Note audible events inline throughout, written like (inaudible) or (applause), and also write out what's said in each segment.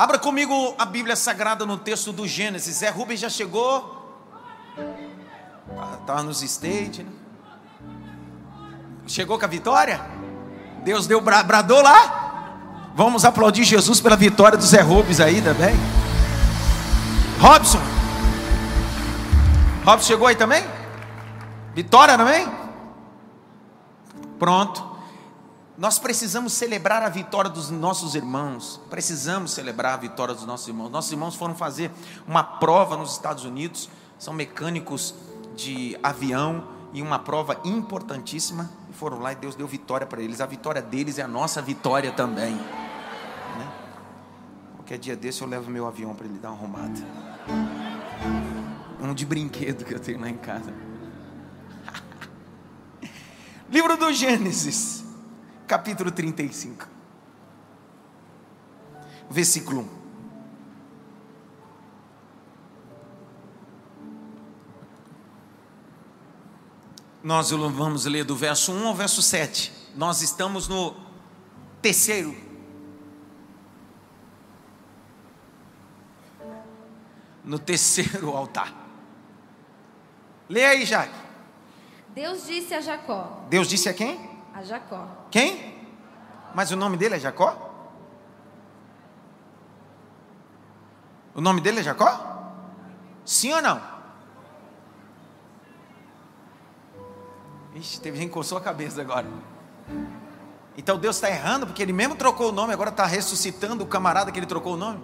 Abra comigo a Bíblia Sagrada no texto do Gênesis. Zé Rubens já chegou? Estava nos States, né? Chegou com a vitória? Deus deu bra bradou lá? Vamos aplaudir Jesus pela vitória do Zé Rubens aí também. Robson. Robson chegou aí também? Vitória também? Pronto. Nós precisamos celebrar a vitória dos nossos irmãos. Precisamos celebrar a vitória dos nossos irmãos. Nossos irmãos foram fazer uma prova nos Estados Unidos, são mecânicos de avião e uma prova importantíssima. E foram lá e Deus deu vitória para eles. A vitória deles é a nossa vitória também. Né? Qualquer dia desse eu levo meu avião para ele dar uma arrumada. Um de brinquedo que eu tenho lá em casa. (laughs) Livro do Gênesis capítulo 35, versículo 1. Nós vamos ler do verso 1 ao verso 7. Nós estamos no terceiro. No terceiro altar. Leia aí, Jaque. Deus disse a Jacó. Deus disse a quem? A Jacó. Quem? Mas o nome dele é Jacó? O nome dele é Jacó? Sim ou não? Ixi, teve gente que coçou a cabeça agora. Então Deus está errando, porque ele mesmo trocou o nome, agora está ressuscitando o camarada que ele trocou o nome?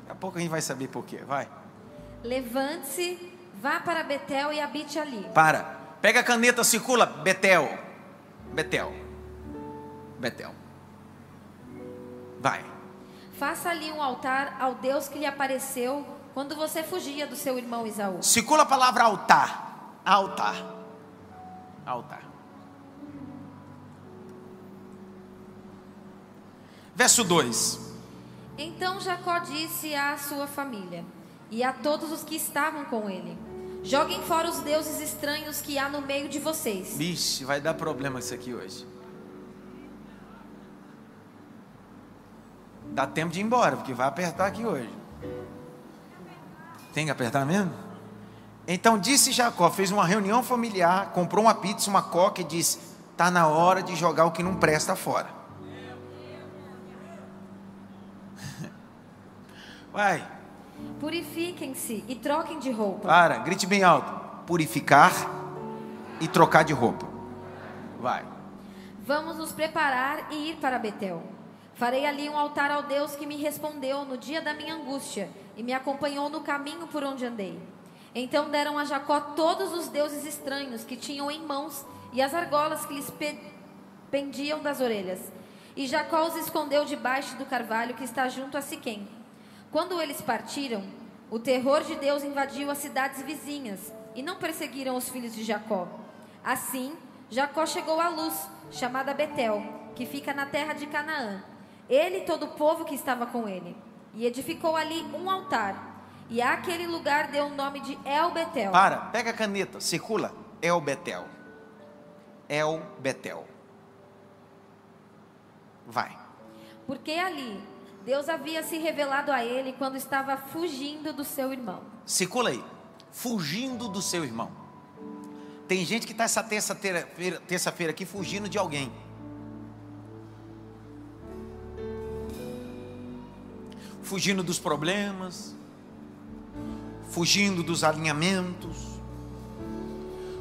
Daqui a pouco a gente vai saber por quê. Vai. Levante-se, vá para Betel e habite ali. Para. Pega a caneta, circula. Betel. Betel. Betel. Vai. Faça ali um altar ao Deus que lhe apareceu quando você fugia do seu irmão Isaú. Circula a palavra altar. Altar. Altar. Verso 2. Então Jacó disse à sua família e a todos os que estavam com ele: Joguem fora os deuses estranhos que há no meio de vocês. Bicho, vai dar problema isso aqui hoje. Dá tempo de ir embora, porque vai apertar aqui hoje. Tem que apertar mesmo? Então disse Jacó, fez uma reunião familiar, comprou uma pizza, uma coca e disse: Está na hora de jogar o que não presta fora. (laughs) Vai. Purifiquem-se e troquem de roupa. Para, grite bem alto. Purificar e trocar de roupa. Vai. Vamos nos preparar e ir para Betel. Farei ali um altar ao Deus que me respondeu no dia da minha angústia e me acompanhou no caminho por onde andei. Então deram a Jacó todos os deuses estranhos que tinham em mãos e as argolas que lhes pendiam das orelhas. E Jacó os escondeu debaixo do carvalho que está junto a Siquém. Quando eles partiram, o terror de Deus invadiu as cidades vizinhas e não perseguiram os filhos de Jacó. Assim, Jacó chegou à luz, chamada Betel, que fica na terra de Canaã. Ele e todo o povo que estava com ele. E edificou ali um altar. E àquele lugar deu o nome de El Betel. Para, pega a caneta, circula. El Betel. El Betel. Vai. Porque ali Deus havia se revelado a ele quando estava fugindo do seu irmão. Circula aí. Fugindo do seu irmão. Tem gente que está essa terça-feira terça aqui fugindo de alguém. Fugindo dos problemas. Fugindo dos alinhamentos.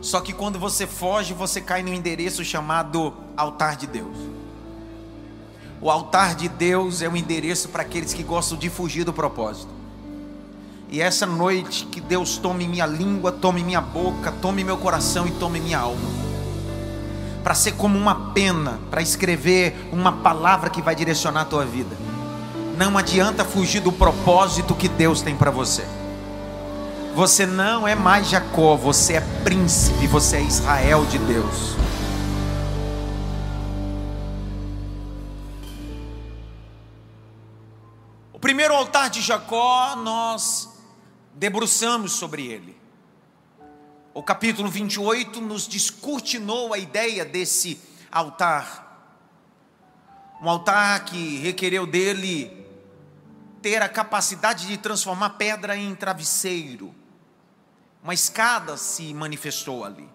Só que quando você foge, você cai no endereço chamado altar de Deus. O altar de Deus é o endereço para aqueles que gostam de fugir do propósito. E essa noite que Deus tome minha língua, tome minha boca, tome meu coração e tome minha alma. Para ser como uma pena, para escrever uma palavra que vai direcionar a tua vida. Não adianta fugir do propósito que Deus tem para você. Você não é mais Jacó, você é príncipe, você é Israel de Deus. Altar de Jacó, nós debruçamos sobre ele. O capítulo 28 nos descortinou a ideia desse altar. Um altar que requereu dele ter a capacidade de transformar pedra em travesseiro. Uma escada se manifestou ali.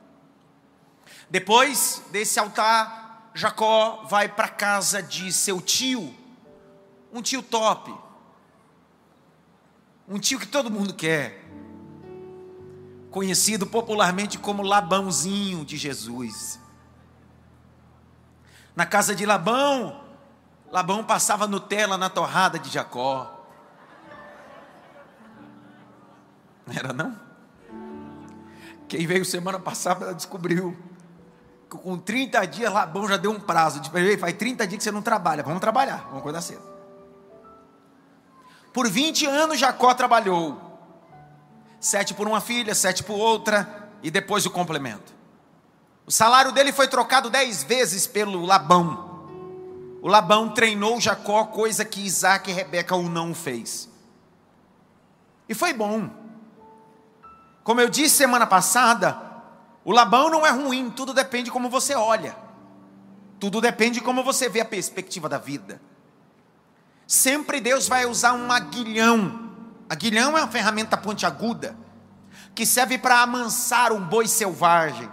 Depois desse altar, Jacó vai para a casa de seu tio, um tio top, um tio que todo mundo quer, conhecido popularmente como Labãozinho de Jesus. Na casa de Labão, Labão passava Nutella na torrada de Jacó. Era não? Quem veio semana passada descobriu que com 30 dias Labão já deu um prazo. Faz 30 dias que você não trabalha, vamos trabalhar, vamos acordar cedo. Por 20 anos Jacó trabalhou. Sete por uma filha, sete por outra, e depois o complemento. O salário dele foi trocado dez vezes pelo Labão. O Labão treinou Jacó, coisa que Isaac e Rebeca o não fez. E foi bom. Como eu disse semana passada, o Labão não é ruim, tudo depende de como você olha. Tudo depende de como você vê a perspectiva da vida. Sempre Deus vai usar um aguilhão. Aguilhão é uma ferramenta pontiaguda que serve para amansar um boi selvagem.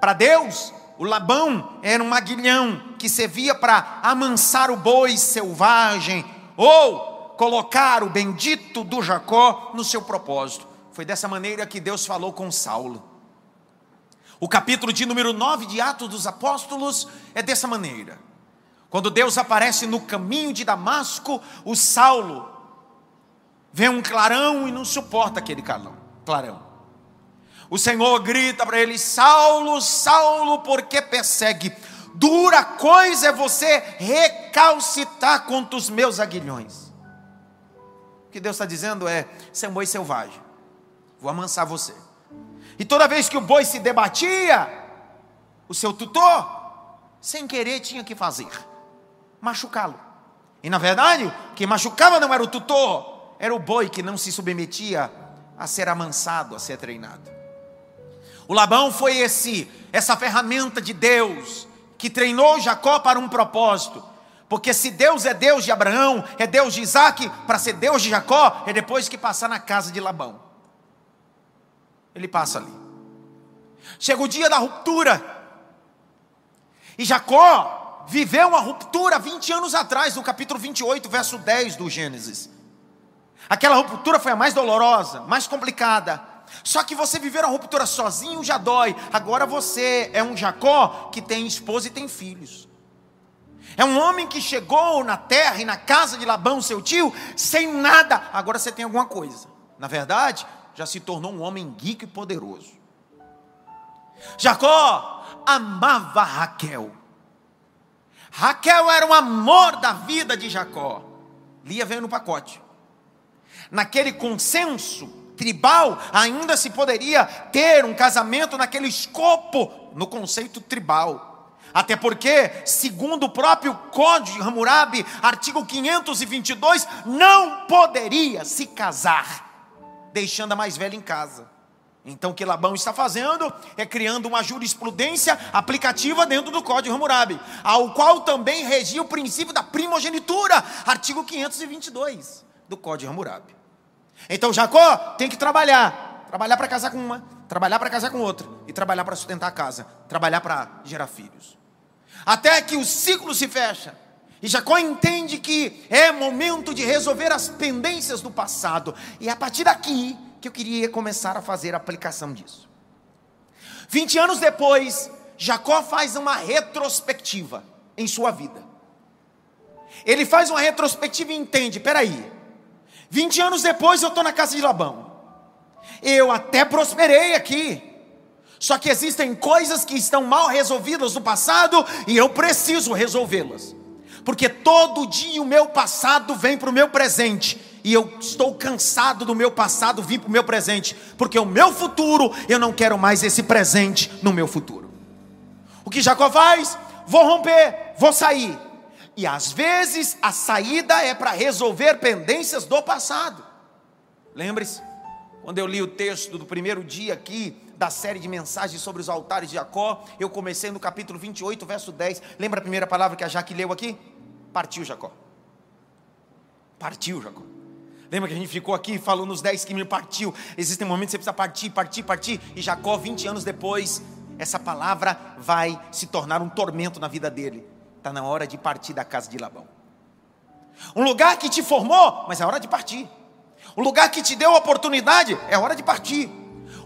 Para Deus, o Labão era um aguilhão que servia para amansar o boi selvagem ou colocar o bendito do Jacó no seu propósito. Foi dessa maneira que Deus falou com Saulo. O capítulo de número 9 de Atos dos Apóstolos é dessa maneira. Quando Deus aparece no caminho de Damasco, o Saulo vê um clarão e não suporta aquele clarão. O Senhor grita para ele: Saulo, Saulo, por que persegue? Dura coisa é você recalcitar contra os meus aguilhões. O que Deus está dizendo é: você é um boi selvagem, vou amansar você. E toda vez que o boi se debatia, o seu tutor, sem querer, tinha que fazer machucá-lo. E na verdade, quem machucava não era o tutor, era o boi que não se submetia a ser amansado, a ser treinado. O Labão foi esse essa ferramenta de Deus que treinou Jacó para um propósito. Porque se Deus é Deus de Abraão, é Deus de Isaac, para ser Deus de Jacó, é depois que passar na casa de Labão. Ele passa ali. Chega o dia da ruptura. E Jacó viveu uma ruptura 20 anos atrás, no capítulo 28, verso 10 do Gênesis. Aquela ruptura foi a mais dolorosa, mais complicada. Só que você viver uma ruptura sozinho já dói. Agora você é um Jacó que tem esposa e tem filhos. É um homem que chegou na terra e na casa de Labão, seu tio, sem nada. Agora você tem alguma coisa. Na verdade, já se tornou um homem rico e poderoso. Jacó amava Raquel. Raquel era o amor da vida de Jacó. Lia veio no pacote. Naquele consenso tribal, ainda se poderia ter um casamento naquele escopo, no conceito tribal. Até porque, segundo o próprio Código de Hammurabi, artigo 522, não poderia se casar, deixando a mais velha em casa. Então o que Labão está fazendo é criando uma jurisprudência aplicativa dentro do Código Hammurabi, ao qual também regia o princípio da primogenitura, artigo 522 do Código Hammurabi. Então Jacó tem que trabalhar, trabalhar para casar com uma, trabalhar para casar com outra e trabalhar para sustentar a casa, trabalhar para gerar filhos. Até que o ciclo se fecha. E Jacó entende que é momento de resolver as pendências do passado. E a partir daqui, que eu queria começar a fazer a aplicação disso. 20 anos depois, Jacó faz uma retrospectiva em sua vida. Ele faz uma retrospectiva e entende: peraí, 20 anos depois eu estou na casa de Labão. Eu até prosperei aqui. Só que existem coisas que estão mal resolvidas no passado e eu preciso resolvê-las. Porque todo dia o meu passado vem para o meu presente e eu estou cansado do meu passado vir para o meu presente, porque o meu futuro, eu não quero mais esse presente no meu futuro. O que Jacó faz? Vou romper, vou sair. E às vezes a saída é para resolver pendências do passado. Lembre-se, quando eu li o texto do primeiro dia aqui, da série de mensagens sobre os altares de Jacó, eu comecei no capítulo 28, verso 10. Lembra a primeira palavra que a Jaque leu aqui? Partiu Jacó. Partiu, Jacó. Lembra que a gente ficou aqui falando nos 10 que me partiu. Existem momentos que você precisa partir, partir, partir. E Jacó, 20 anos depois, essa palavra vai se tornar um tormento na vida dele. Está na hora de partir da casa de Labão. Um lugar que te formou, mas é hora de partir. O lugar que te deu oportunidade, é hora de partir.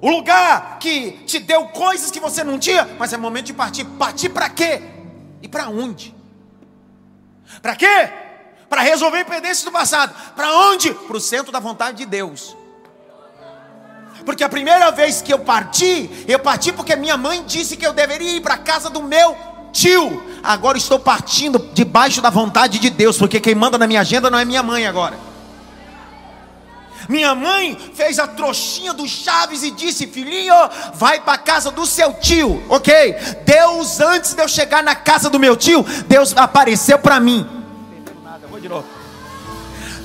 O lugar que te deu coisas que você não tinha, mas é momento de partir. Partir para quê? E para onde? Para quê? Para resolver pendências do passado. Para onde? Para o centro da vontade de Deus. Porque a primeira vez que eu parti, eu parti porque minha mãe disse que eu deveria ir para a casa do meu tio. Agora estou partindo debaixo da vontade de Deus, porque quem manda na minha agenda não é minha mãe agora. Minha mãe fez a trouxinha do Chaves e disse: Filhinho, vai para a casa do seu tio, ok? Deus, antes de eu chegar na casa do meu tio, Deus apareceu para mim. De novo.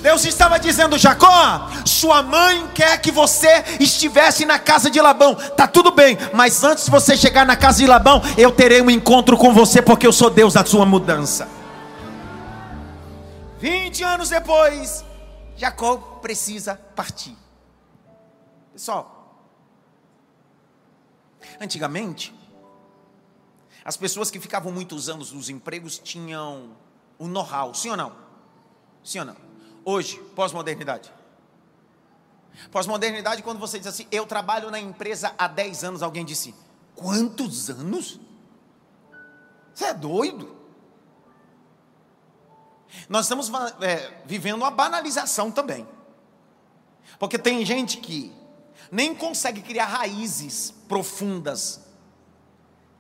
Deus estava dizendo: Jacó, sua mãe quer que você estivesse na casa de Labão. Tá tudo bem, mas antes de você chegar na casa de Labão, eu terei um encontro com você, porque eu sou Deus da sua mudança. 20 anos depois, Jacó precisa partir. Pessoal, antigamente, as pessoas que ficavam muitos anos nos empregos tinham o know-how, sim ou não? Sim ou não? Hoje, pós-modernidade. Pós-modernidade, quando você diz assim, eu trabalho na empresa há 10 anos, alguém disse, quantos anos? Você é doido? Nós estamos é, vivendo uma banalização também. Porque tem gente que nem consegue criar raízes profundas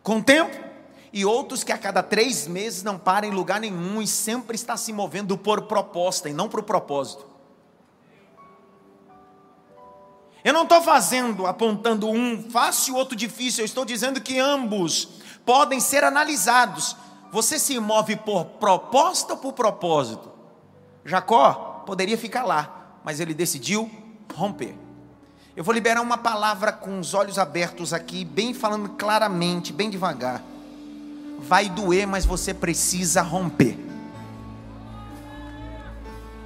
com o tempo, e outros que a cada três meses não param em lugar nenhum e sempre está se movendo por proposta e não por propósito. Eu não estou fazendo, apontando um fácil e outro difícil, eu estou dizendo que ambos podem ser analisados você se move por proposta ou por propósito? Jacó poderia ficar lá, mas ele decidiu romper. Eu vou liberar uma palavra com os olhos abertos aqui, bem falando claramente, bem devagar. Vai doer, mas você precisa romper.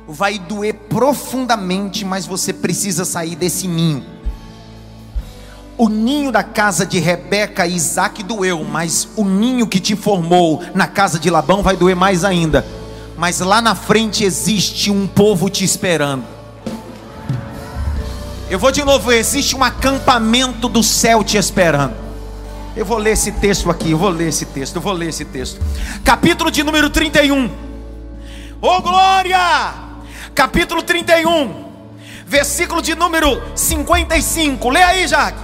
Vai doer profundamente, mas você precisa sair desse ninho. O ninho da casa de Rebeca e Isaac doeu, mas o ninho que te formou na casa de Labão vai doer mais ainda. Mas lá na frente existe um povo te esperando. Eu vou de novo, existe um acampamento do céu te esperando. Eu vou ler esse texto aqui, eu vou ler esse texto, eu vou ler esse texto. Capítulo de número 31. Ô oh, glória! Capítulo 31, versículo de número 55. Lê aí, Jaque.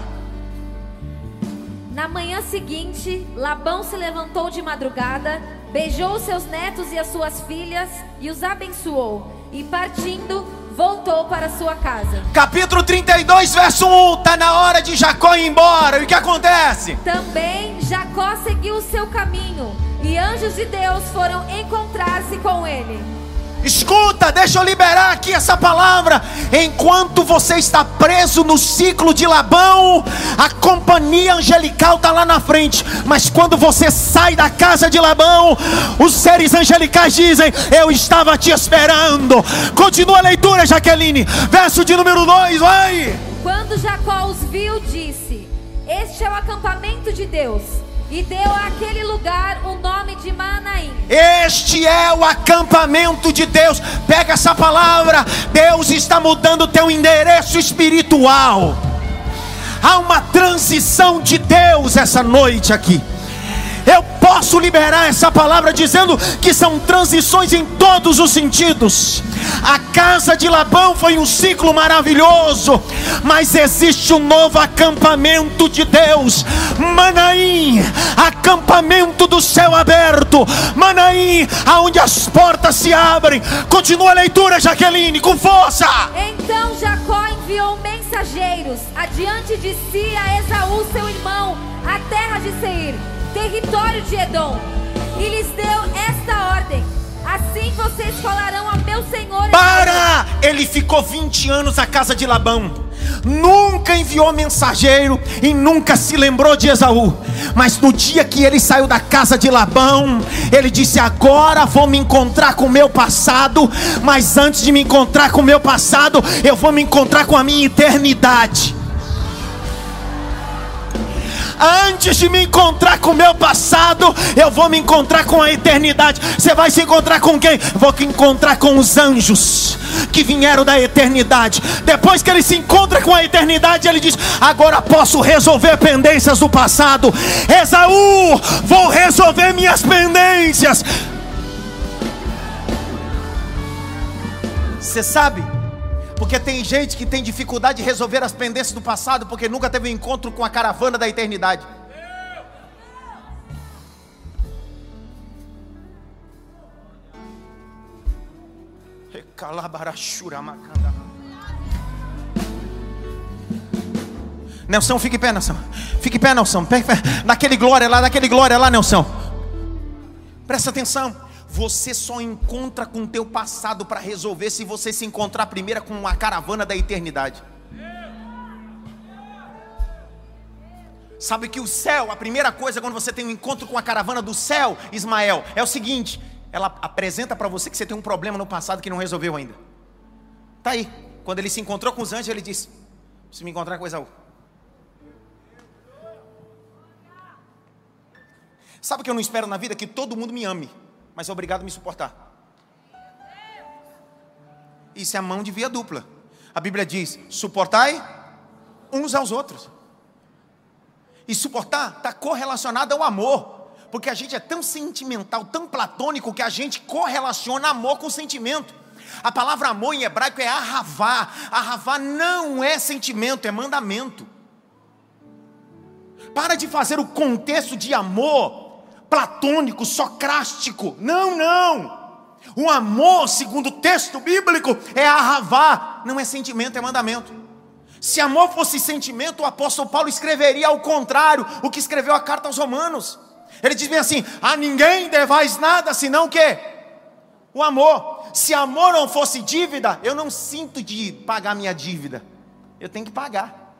Na manhã seguinte, Labão se levantou de madrugada, beijou seus netos e as suas filhas e os abençoou. E partindo, voltou para sua casa. Capítulo 32, verso 1. Está na hora de Jacó ir embora. E o que acontece? Também Jacó seguiu o seu caminho. E anjos de Deus foram encontrar-se com ele. Escuta, deixa eu liberar aqui essa palavra. Enquanto você está preso no ciclo de Labão, a companhia angelical está lá na frente. Mas quando você sai da casa de Labão, os seres angelicais dizem: Eu estava te esperando. Continua a leitura, Jaqueline. Verso de número 2, vai. Quando Jacó os viu, disse: Este é o acampamento de Deus e deu àquele lugar o nome de Manaim. Este é o acampamento de Deus. Pega essa palavra. Deus está mudando o teu endereço espiritual. Há uma transição de Deus essa noite aqui. Eu posso liberar essa palavra dizendo que são transições em todos os sentidos. A casa de Labão foi um ciclo maravilhoso, mas existe um novo acampamento de Deus. Manaim, acampamento do céu aberto. Manaim, aonde as portas se abrem. Continua a leitura, Jaqueline, com força. Então Jacó enviou mensageiros adiante de si a Esaú, seu irmão, a terra de Seir território de Edom, e lhes deu esta ordem: Assim vocês falarão ao meu senhor. Para! Ele ficou 20 anos na casa de Labão. nunca enviou mensageiro e nunca se lembrou de Esaú. Mas no dia que ele saiu da casa de Labão, ele disse: Agora vou me encontrar com o meu passado, mas antes de me encontrar com o meu passado, eu vou me encontrar com a minha eternidade antes de me encontrar com o meu passado, eu vou me encontrar com a eternidade. Você vai se encontrar com quem? Vou encontrar com os anjos que vieram da eternidade. Depois que ele se encontra com a eternidade, ele diz: Agora posso resolver pendências do passado. Esaú, vou resolver minhas pendências. Você sabe? Porque tem gente que tem dificuldade de resolver as pendências do passado porque nunca teve um encontro com a caravana da eternidade. Nelson, fique em pé, Nelson. Fique em pé, Nelson. Daquele glória lá, daquele glória lá, Nelson. Presta atenção. Você só encontra com o teu passado para resolver se você se encontrar primeiro com a caravana da eternidade. Sabe que o céu, a primeira coisa quando você tem um encontro com a caravana do céu, Ismael, é o seguinte: ela apresenta para você que você tem um problema no passado que não resolveu ainda. Tá aí. Quando ele se encontrou com os anjos, ele disse: Se me encontrar com Esaú. Sabe o que eu não espero na vida? Que todo mundo me ame mas é obrigado a me suportar. Isso é a mão de via dupla. A Bíblia diz: suportai uns aos outros. E suportar está correlacionado ao amor. Porque a gente é tão sentimental, tão platônico, que a gente correlaciona amor com sentimento. A palavra amor em hebraico é arravá. Arravá não é sentimento, é mandamento. Para de fazer o contexto de amor platônico, socrástico. Não, não. O amor, segundo o texto bíblico, é arravá, não é sentimento, é mandamento. Se amor fosse sentimento, o apóstolo Paulo escreveria ao contrário, o que escreveu a carta aos Romanos. Ele diz bem assim: a ninguém devais nada senão que? O amor. Se amor não fosse dívida, eu não sinto de pagar minha dívida. Eu tenho que pagar.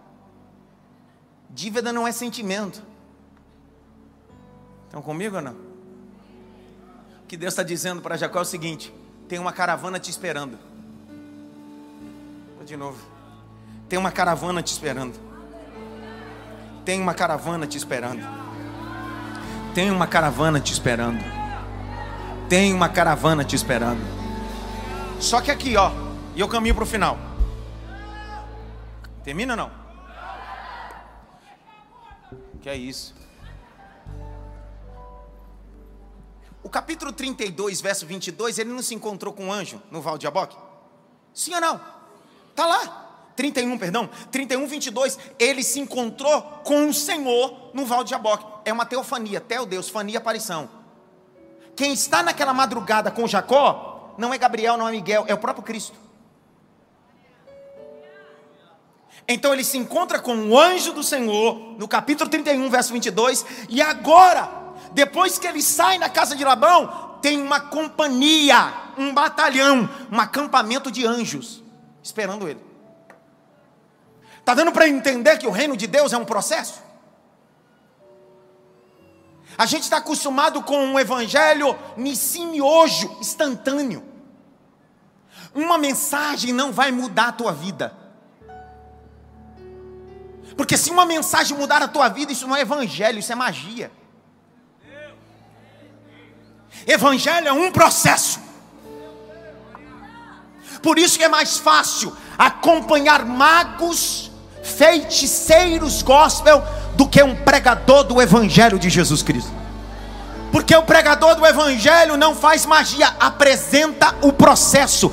Dívida não é sentimento. Estão comigo ou não? O que Deus está dizendo para Jacó é o seguinte: tem uma caravana te esperando. Vou de novo. Tem uma caravana te esperando. Tem uma caravana te esperando. Tem uma caravana te esperando. Tem uma caravana te esperando. Só que aqui, ó, e eu caminho para o final. Termina ou não? Que é isso? Capítulo 32, verso 22, ele não se encontrou com um anjo no Val de Jaboque? Sim ou não? Está lá. 31, perdão. 31, 22. Ele se encontrou com o Senhor no Val de Jaboque. É uma teofania, teo Deus, fania, aparição. Quem está naquela madrugada com Jacó, não é Gabriel, não é Miguel, é o próprio Cristo. Então ele se encontra com o anjo do Senhor, no capítulo 31, verso 22, e agora depois que ele sai na casa de Labão, tem uma companhia, um batalhão, um acampamento de anjos esperando ele. Está dando para entender que o reino de Deus é um processo? A gente está acostumado com um evangelho hoje, instantâneo. Uma mensagem não vai mudar a tua vida. Porque se uma mensagem mudar a tua vida, isso não é evangelho, isso é magia. Evangelho é um processo. Por isso que é mais fácil acompanhar magos, feiticeiros gospel do que um pregador do evangelho de Jesus Cristo. Porque o pregador do evangelho não faz magia, apresenta o processo.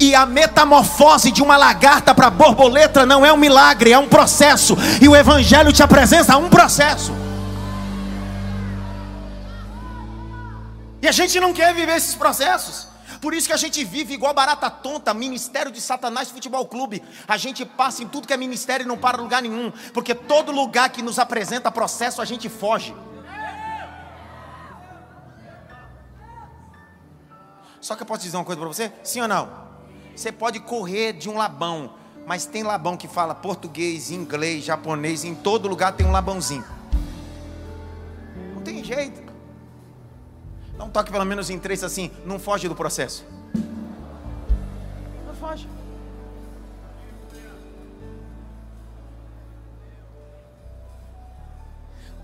E a metamorfose de uma lagarta para borboleta não é um milagre, é um processo. E o evangelho te apresenta um processo. E a gente não quer viver esses processos. Por isso que a gente vive igual barata tonta, ministério de Satanás Futebol Clube. A gente passa em tudo que é ministério e não para lugar nenhum. Porque todo lugar que nos apresenta processo, a gente foge. Só que eu posso dizer uma coisa para você? Sim ou não? Você pode correr de um labão, Mas tem Labão que fala português, inglês, japonês, em todo lugar tem um Labãozinho. Não tem jeito. Dá um toque pelo menos em três assim, não foge do processo. Não foge.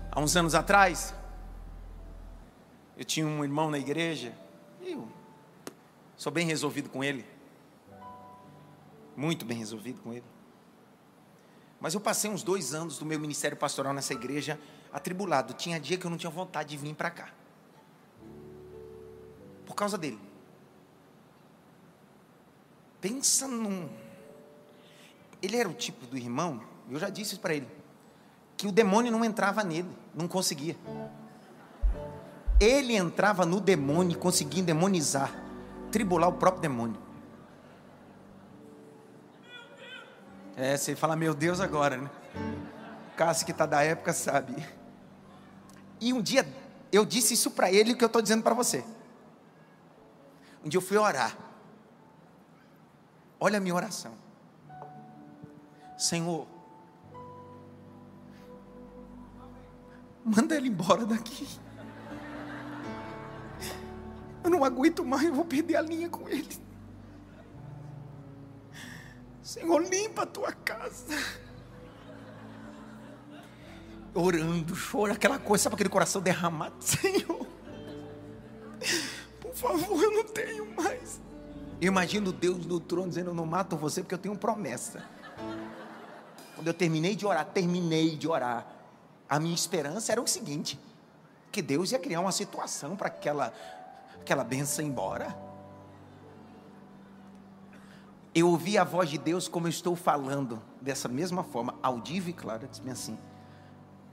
Há uns anos atrás, eu tinha um irmão na igreja, e eu sou bem resolvido com ele. Muito bem resolvido com ele. Mas eu passei uns dois anos do meu ministério pastoral nessa igreja atribulado. Tinha dia que eu não tinha vontade de vir para cá. Por causa dele. Pensa num. Ele era o tipo do irmão, eu já disse isso para ele, que o demônio não entrava nele, não conseguia. Ele entrava no demônio conseguia demonizar, tribular o próprio demônio. É, você fala, meu Deus, agora, né? Cássio que está da época sabe. E um dia eu disse isso para ele o que eu estou dizendo para você. Um dia eu fui orar. Olha a minha oração. Senhor, manda ele embora daqui. Eu não aguento mais, eu vou perder a linha com ele. Senhor, limpa a tua casa. Orando, choro, aquela coisa, sabe aquele coração derramado? (laughs) Senhor, favor, eu não tenho mais. Imagino Deus no trono dizendo: Eu não mato você porque eu tenho promessa. Quando eu terminei de orar, terminei de orar. A minha esperança era o seguinte: que Deus ia criar uma situação para aquela, aquela benção ir embora eu ouvi a voz de Deus como eu estou falando, dessa mesma forma, audível e clara, disse-me assim: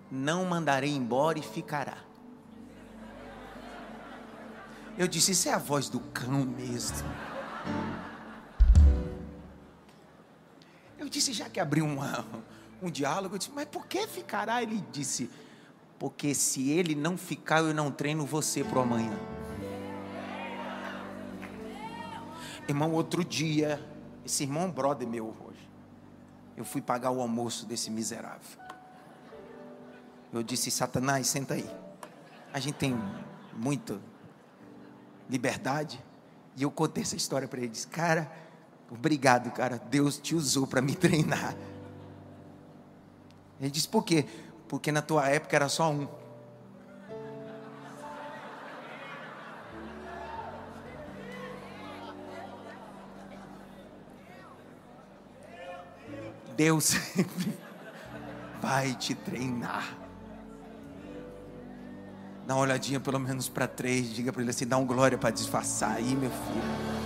Não mandarei embora e ficará. Eu disse: Isso é a voz do cão mesmo. Eu disse: Já que abriu um diálogo, eu disse: Mas por que ficará? Ele disse: Porque se ele não ficar, eu não treino você para amanhã. Irmão, outro dia, esse irmão brother meu hoje. Eu fui pagar o almoço desse miserável. Eu disse, Satanás, senta aí. A gente tem muita liberdade. E eu contei essa história para ele. Disse, cara, obrigado, cara. Deus te usou para me (laughs) treinar. Ele disse, por quê? Porque na tua época era só um. Deus (laughs) vai te treinar. Dá uma olhadinha pelo menos para três, diga para ele assim, dá um glória para disfarçar aí, meu filho.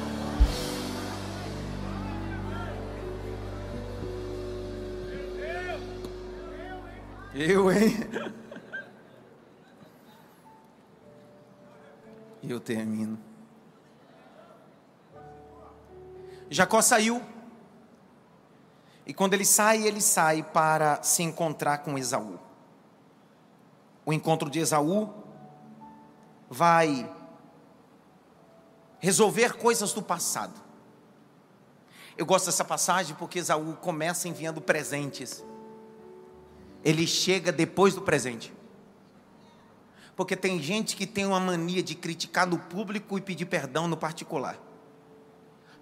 Eu, hein? Eu termino. Jacó saiu e quando ele sai, ele sai para se encontrar com Esaú. O encontro de Esaú vai resolver coisas do passado. Eu gosto dessa passagem porque Esaú começa enviando presentes. Ele chega depois do presente. Porque tem gente que tem uma mania de criticar no público e pedir perdão no particular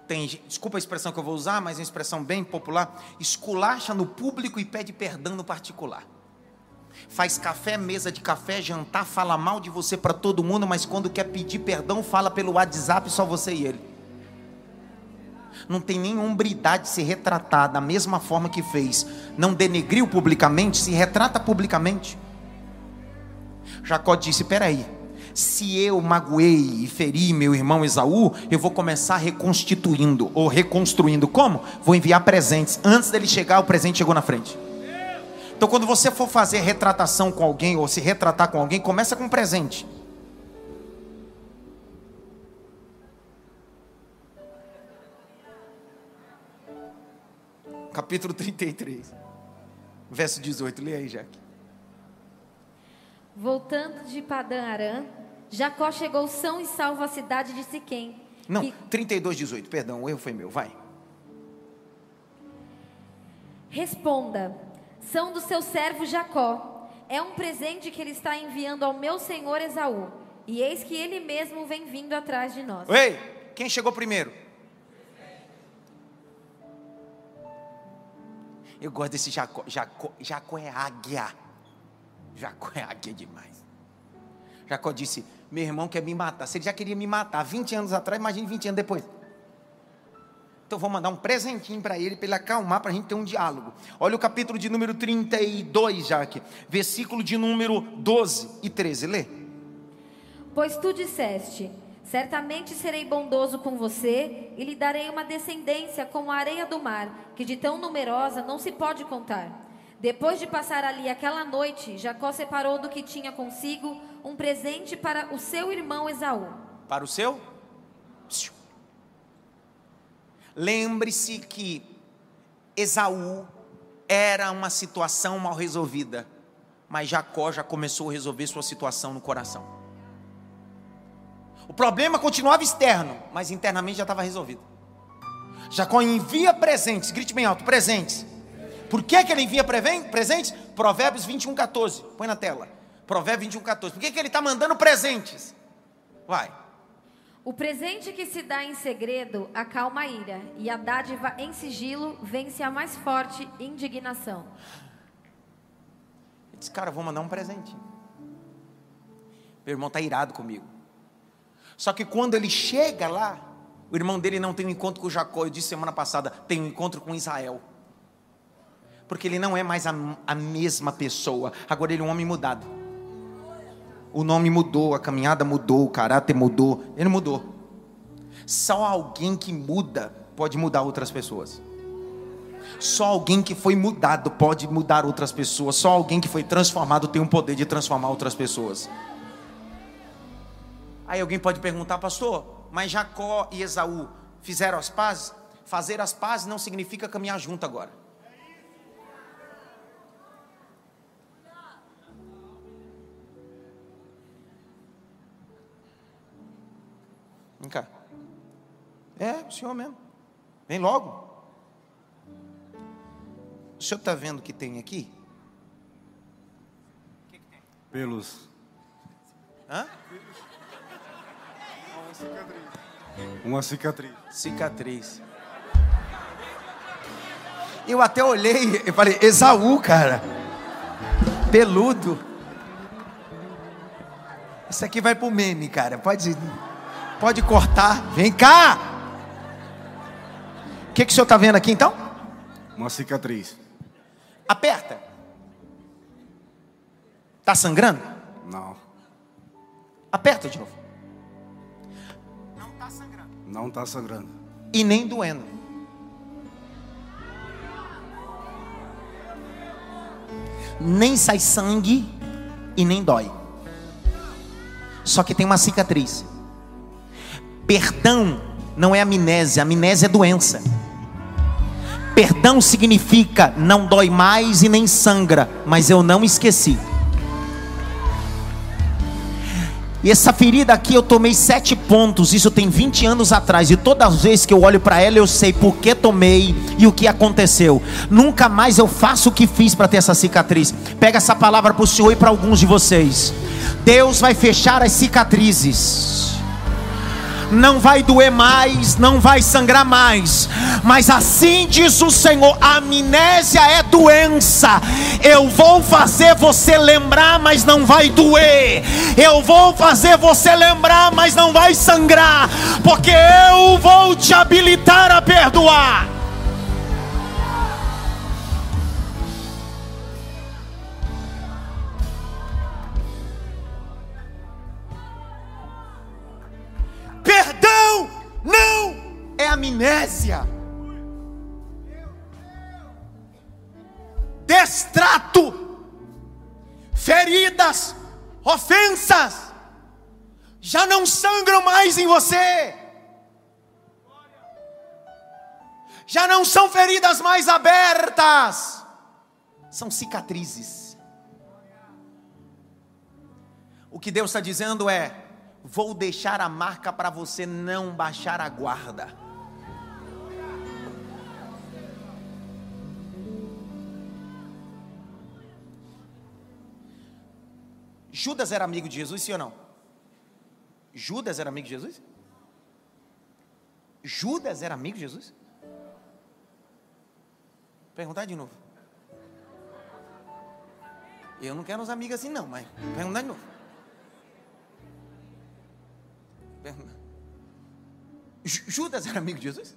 tem, desculpa a expressão que eu vou usar, mas é uma expressão bem popular, esculacha no público e pede perdão no particular. Faz café, mesa de café, jantar, fala mal de você para todo mundo, mas quando quer pedir perdão, fala pelo WhatsApp só você e ele. Não tem nenhuma hombridade de se retratar da mesma forma que fez. Não denegriu publicamente, se retrata publicamente. Jacó disse: peraí, se eu magoei e feri meu irmão Esaú, eu vou começar reconstituindo ou reconstruindo. Como? Vou enviar presentes. Antes dele chegar, o presente chegou na frente. Então, quando você for fazer retratação com alguém ou se retratar com alguém, começa com um presente. Capítulo 33, verso 18. Leia aí, Jaque. Voltando de Padã Arã, Jacó chegou são e salvo à cidade de Siquém. Não, que... 32, 18, perdão, o erro foi meu, vai. Responda: São do seu servo Jacó. É um presente que ele está enviando ao meu senhor Esaú. E eis que ele mesmo vem vindo atrás de nós. Ei, quem chegou primeiro? Eu gosto desse Jacó. Jacó, Jacó é águia. Jacó é águia demais. Jacó disse: Meu irmão quer me matar. Se ele já queria me matar 20 anos atrás, imagine 20 anos depois. Então vou mandar um presentinho para ele, para ele acalmar, para a gente ter um diálogo. Olha o capítulo de número 32, já aqui. Versículo de número 12 e 13. Lê. Pois tu disseste: Certamente serei bondoso com você e lhe darei uma descendência como a areia do mar, que de tão numerosa não se pode contar. Depois de passar ali aquela noite, Jacó separou do que tinha consigo um presente para o seu irmão Esaú. Para o seu? Lembre-se que Esaú era uma situação mal resolvida, mas Jacó já começou a resolver sua situação no coração. O problema continuava externo, mas internamente já estava resolvido. Jacó envia presentes, grite bem alto: presentes. Por que, que ele envia presentes? Provérbios 21, 14. Põe na tela. Provérbios 21, 14. Por que, que ele está mandando presentes? Vai. O presente que se dá em segredo acalma a ira, e a dádiva em sigilo vence a mais forte indignação. Ele disse, cara, vou mandar um presente. Meu irmão está irado comigo. Só que quando ele chega lá, o irmão dele não tem um encontro com Jacó, eu disse semana passada, tem um encontro com Israel. Porque ele não é mais a, a mesma pessoa, agora ele é um homem mudado. O nome mudou, a caminhada mudou, o caráter mudou, ele mudou. Só alguém que muda pode mudar outras pessoas. Só alguém que foi mudado pode mudar outras pessoas. Só alguém que foi transformado tem o poder de transformar outras pessoas. Aí alguém pode perguntar, pastor, mas Jacó e Esaú fizeram as pazes? Fazer as pazes não significa caminhar junto agora. Vem cá. É, o senhor mesmo. Vem logo. O senhor está vendo o que tem aqui? O que, que tem? Pelos. Hã? Uma cicatriz. Cicatriz. Eu até olhei e falei, Esaú, cara. Peludo. Isso aqui vai pro meme, cara. Pode, pode cortar. Vem cá. O que, que o senhor está vendo aqui então? Uma cicatriz. Aperta. Tá sangrando? Não. Aperta de novo. Não está sangrando. E nem doendo. Nem sai sangue e nem dói. Só que tem uma cicatriz. Perdão não é amnésia, amnésia é doença. Perdão significa não dói mais e nem sangra, mas eu não esqueci. E essa ferida aqui eu tomei sete pontos, isso tem 20 anos atrás. E todas as vezes que eu olho para ela, eu sei por que tomei e o que aconteceu. Nunca mais eu faço o que fiz para ter essa cicatriz. Pega essa palavra para o Senhor e para alguns de vocês. Deus vai fechar as cicatrizes não vai doer mais, não vai sangrar mais. Mas assim diz o Senhor: a amnésia é doença. Eu vou fazer você lembrar, mas não vai doer. Eu vou fazer você lembrar, mas não vai sangrar, porque eu vou te habilitar a perdoar. Amnésia. Destrato, feridas, ofensas, já não sangram mais em você. Já não são feridas mais abertas, são cicatrizes. O que Deus está dizendo é: vou deixar a marca para você não baixar a guarda. Judas era amigo de Jesus, sim ou não? Judas era amigo de Jesus? Judas era amigo de Jesus? Perguntar de novo. Eu não quero uns amigos assim, não, mas perguntar de novo. Judas era amigo de Jesus?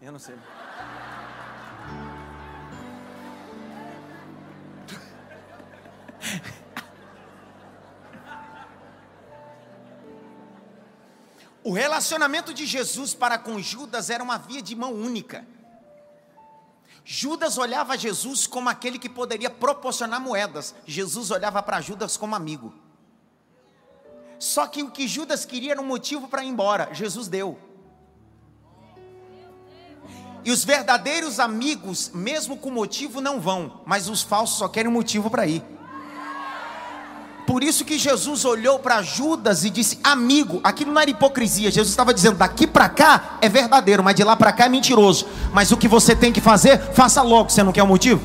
Eu não sei. O relacionamento de Jesus para com Judas era uma via de mão única. Judas olhava Jesus como aquele que poderia proporcionar moedas. Jesus olhava para Judas como amigo. Só que o que Judas queria era um motivo para ir embora. Jesus deu. E os verdadeiros amigos, mesmo com motivo, não vão, mas os falsos só querem um motivo para ir. Por isso que Jesus olhou para Judas e disse: Amigo, aquilo não era hipocrisia. Jesus estava dizendo: daqui para cá é verdadeiro, mas de lá para cá é mentiroso. Mas o que você tem que fazer, faça logo. Você não quer um motivo?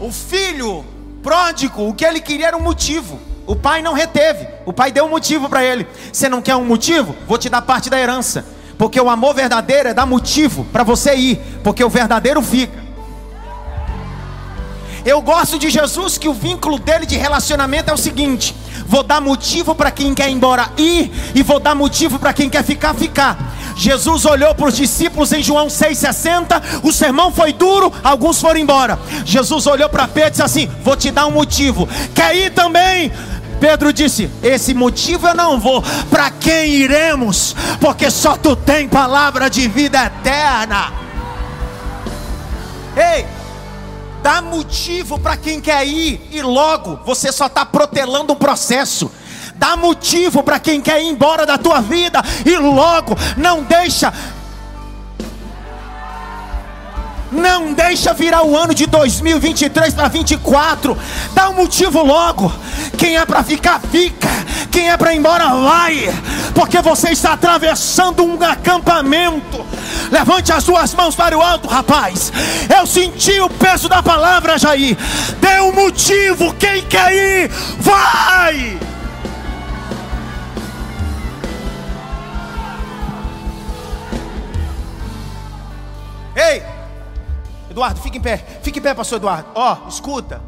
O filho pródigo, o que ele queria era um motivo. O pai não reteve. O pai deu um motivo para ele. Você não quer um motivo? Vou te dar parte da herança. Porque o amor verdadeiro é dar motivo para você ir. Porque o verdadeiro fica. Eu gosto de Jesus que o vínculo dele de relacionamento é o seguinte: vou dar motivo para quem quer ir embora ir e vou dar motivo para quem quer ficar ficar. Jesus olhou para os discípulos em João 6,60. O sermão foi duro, alguns foram embora. Jesus olhou para Pedro e disse assim: Vou te dar um motivo. Quer ir também? Pedro disse: Esse motivo eu não vou. Para quem iremos? Porque só tu tem palavra de vida eterna. Ei, dá motivo para quem quer ir e logo você só está protelando um processo. Dá motivo para quem quer ir embora da tua vida e logo não deixa não deixa virar o ano de 2023 para 2024. Dá um motivo logo. Quem é para ficar, fica. Quem é para ir embora, vai. Porque você está atravessando um acampamento. Levante as suas mãos para o alto, rapaz. Eu senti o peso da palavra, Jair. Dê um motivo. Quem quer ir, vai. Eduardo, fique em pé. Fique em pé, pastor Eduardo. Ó, oh, escuta.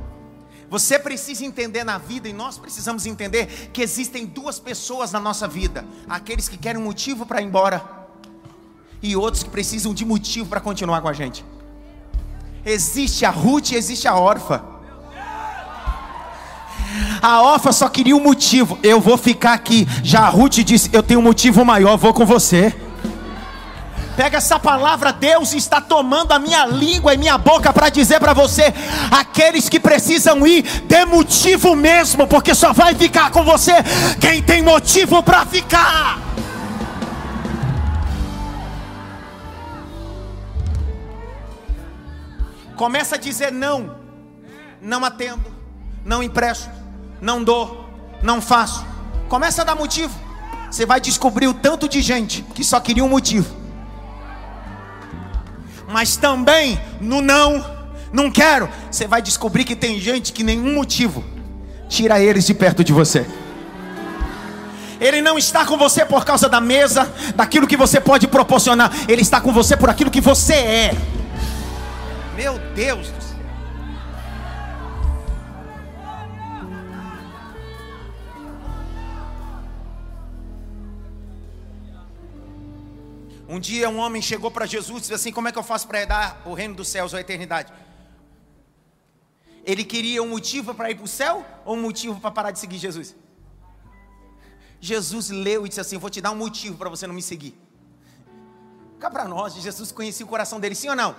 Você precisa entender na vida, e nós precisamos entender, que existem duas pessoas na nossa vida: aqueles que querem um motivo para ir embora, e outros que precisam de motivo para continuar com a gente. Existe a Ruth e existe a órfã. A órfã só queria um motivo: eu vou ficar aqui. Já a Ruth disse: eu tenho um motivo maior, vou com você. Pega essa palavra, Deus está tomando a minha língua e minha boca para dizer para você: aqueles que precisam ir, dê motivo mesmo, porque só vai ficar com você quem tem motivo para ficar. Começa a dizer não, não atendo, não empresto, não dou, não faço. Começa a dar motivo. Você vai descobrir o tanto de gente que só queria um motivo mas também no não, não quero, você vai descobrir que tem gente que nenhum motivo tira eles de perto de você. Ele não está com você por causa da mesa, daquilo que você pode proporcionar. Ele está com você por aquilo que você é. Meu Deus do Um dia um homem chegou para Jesus e disse assim: Como é que eu faço para herdar o reino dos céus ou a eternidade? Ele queria um motivo para ir para o céu ou um motivo para parar de seguir Jesus? Jesus leu e disse assim: Vou te dar um motivo para você não me seguir. Cá para nós, Jesus conhecia o coração dele, sim ou não?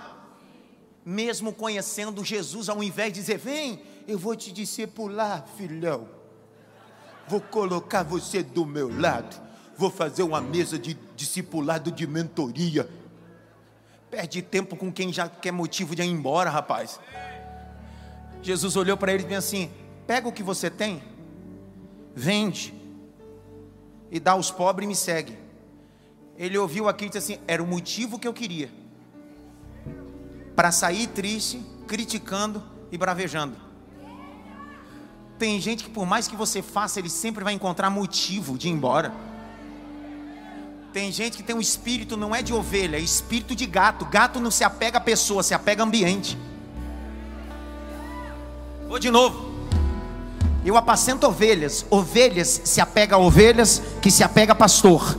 Mesmo conhecendo Jesus, ao invés de dizer: Vem, eu vou te discipular, filhão. Vou colocar você do meu lado vou fazer uma mesa de discipulado de mentoria. Perde tempo com quem já quer motivo de ir embora, rapaz. Jesus olhou para ele e disse assim: Pega o que você tem, vende e dá aos pobres e me segue. Ele ouviu aqui e disse assim: Era o motivo que eu queria para sair triste, criticando e bravejando. Tem gente que por mais que você faça, ele sempre vai encontrar motivo de ir embora. Tem gente que tem um espírito não é de ovelha, é espírito de gato. Gato não se apega a pessoa, se apega a ambiente. Vou de novo. Eu apacento ovelhas. Ovelhas se apega a ovelhas, que se apega a pastor.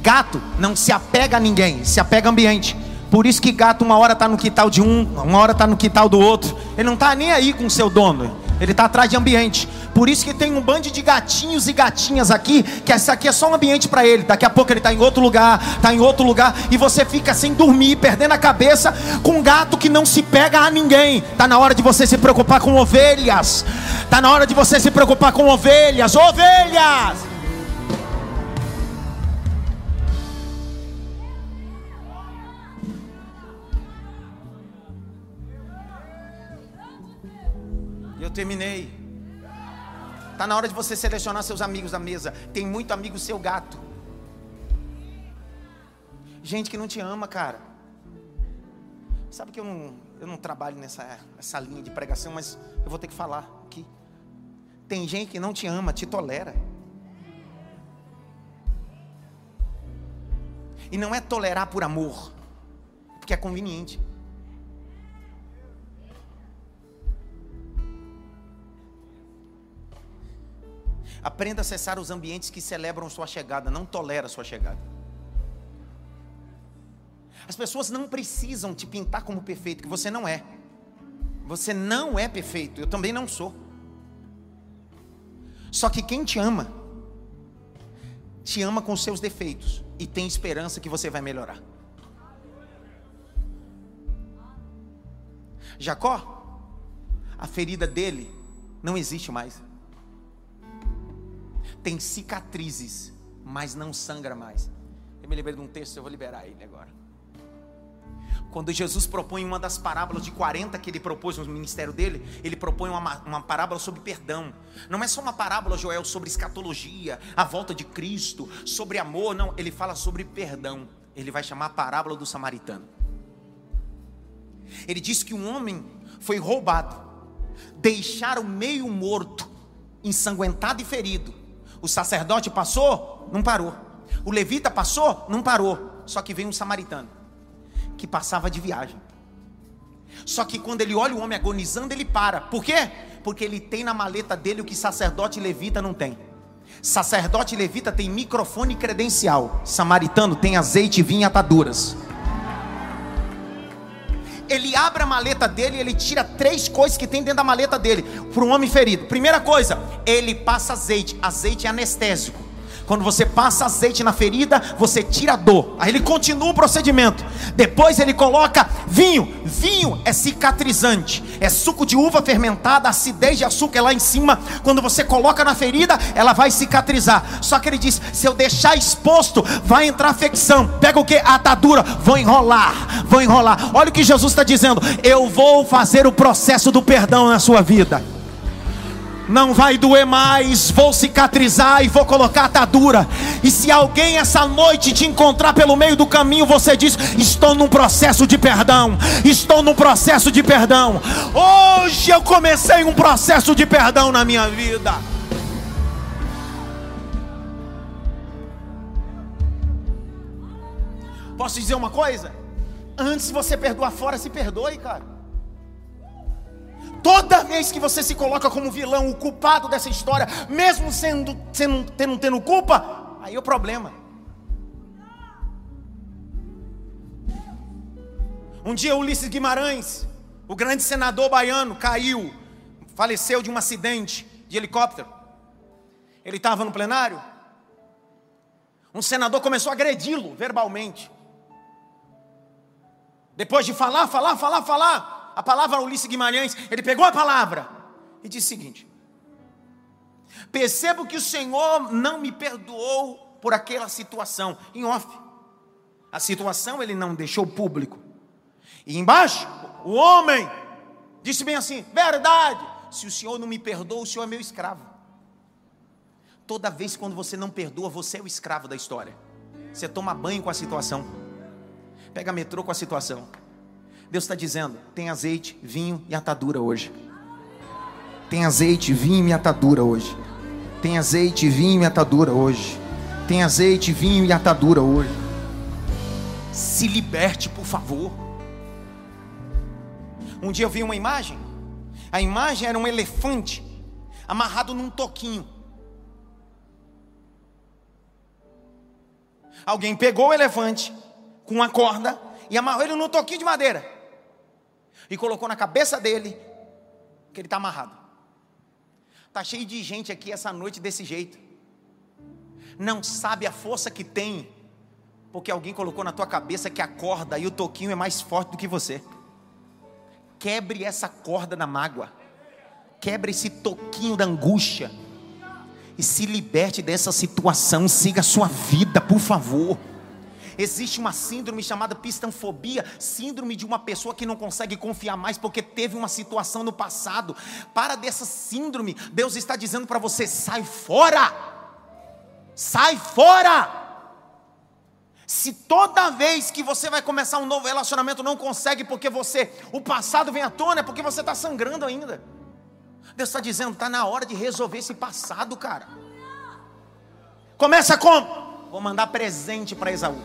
Gato não se apega a ninguém, se apega a ambiente. Por isso que gato uma hora está no quintal de um, uma hora está no quintal do outro. Ele não está nem aí com o seu dono. Ele está atrás de ambiente. Por isso que tem um bando de gatinhos e gatinhas aqui, que essa aqui é só um ambiente para ele. Daqui a pouco ele está em outro lugar, está em outro lugar, e você fica sem dormir, perdendo a cabeça com um gato que não se pega a ninguém. Está na hora de você se preocupar com ovelhas. Está na hora de você se preocupar com ovelhas. Ovelhas! Eu terminei. Está na hora de você selecionar seus amigos da mesa. Tem muito amigo seu gato. Gente que não te ama, cara. Sabe que eu não, eu não trabalho nessa, nessa linha de pregação, mas eu vou ter que falar aqui. Tem gente que não te ama, te tolera. E não é tolerar por amor, porque é conveniente. Aprenda a acessar os ambientes que celebram sua chegada, não tolera sua chegada. As pessoas não precisam te pintar como perfeito, que você não é. Você não é perfeito, eu também não sou. Só que quem te ama, te ama com seus defeitos e tem esperança que você vai melhorar. Jacó, a ferida dele não existe mais tem cicatrizes, mas não sangra mais. Eu me lembrei de um texto, eu vou liberar ele agora. Quando Jesus propõe uma das parábolas de 40 que ele propôs no ministério dele, ele propõe uma, uma parábola sobre perdão. Não é só uma parábola, Joel, sobre escatologia, a volta de Cristo, sobre amor, não. Ele fala sobre perdão. Ele vai chamar a parábola do samaritano. Ele diz que um homem foi roubado, deixaram meio morto, ensanguentado e ferido o sacerdote passou, não parou. O levita passou, não parou. Só que veio um samaritano que passava de viagem. Só que quando ele olha o homem agonizando, ele para. Por quê? Porque ele tem na maleta dele o que sacerdote levita não tem. Sacerdote levita tem microfone credencial. Samaritano tem azeite, vinho e ataduras ele abre a maleta dele e ele tira três coisas que tem dentro da maleta dele para um homem ferido. Primeira coisa, ele passa azeite. Azeite é anestésico. Quando você passa azeite na ferida, você tira a dor. Aí ele continua o procedimento. Depois ele coloca vinho. Vinho é cicatrizante. É suco de uva fermentada, acidez de açúcar é lá em cima. Quando você coloca na ferida, ela vai cicatrizar. Só que ele diz: se eu deixar exposto, vai entrar afecção. Pega o que? Atadura. Vou enrolar. Vou enrolar. Olha o que Jesus está dizendo. Eu vou fazer o processo do perdão na sua vida não vai doer mais, vou cicatrizar e vou colocar atadura. E se alguém essa noite te encontrar pelo meio do caminho, você diz: Estou num processo de perdão, estou num processo de perdão. Hoje eu comecei um processo de perdão na minha vida. Posso dizer uma coisa? Antes você perdoar fora, se perdoe, cara. Toda vez que você se coloca como vilão, o culpado dessa história, mesmo sendo, sendo tendo, tendo culpa, aí é o problema. Um dia Ulisses Guimarães, o grande senador baiano, caiu, faleceu de um acidente de helicóptero. Ele estava no plenário. Um senador começou a agredi-lo verbalmente. Depois de falar, falar, falar, falar, a palavra Ulisses Guimarães, ele pegou a palavra e disse o seguinte: Percebo que o Senhor não me perdoou por aquela situação, em off. A situação ele não deixou público. E embaixo, o homem disse bem assim: Verdade, se o Senhor não me perdoa, o Senhor é meu escravo. Toda vez quando você não perdoa, você é o escravo da história. Você toma banho com a situação, pega metrô com a situação. Deus está dizendo: tem azeite, vinho e atadura hoje. Tem azeite, vinho e atadura hoje. Tem azeite, vinho e atadura hoje. Tem azeite, vinho e atadura hoje. Se liberte, por favor. Um dia eu vi uma imagem. A imagem era um elefante amarrado num toquinho. Alguém pegou o elefante com uma corda e amarrou ele num toquinho de madeira. E colocou na cabeça dele que ele está amarrado. Está cheio de gente aqui essa noite desse jeito. Não sabe a força que tem, porque alguém colocou na tua cabeça que a corda e o toquinho é mais forte do que você. Quebre essa corda da mágoa. Quebre esse toquinho da angústia. E se liberte dessa situação. Siga a sua vida, por favor. Existe uma síndrome chamada pistanfobia, síndrome de uma pessoa que não consegue confiar mais porque teve uma situação no passado. Para dessa síndrome, Deus está dizendo para você: sai fora, sai fora. Se toda vez que você vai começar um novo relacionamento não consegue porque você, o passado vem à tona, é porque você está sangrando ainda. Deus está dizendo, está na hora de resolver esse passado, cara. Começa como? Vou mandar presente para Esaú.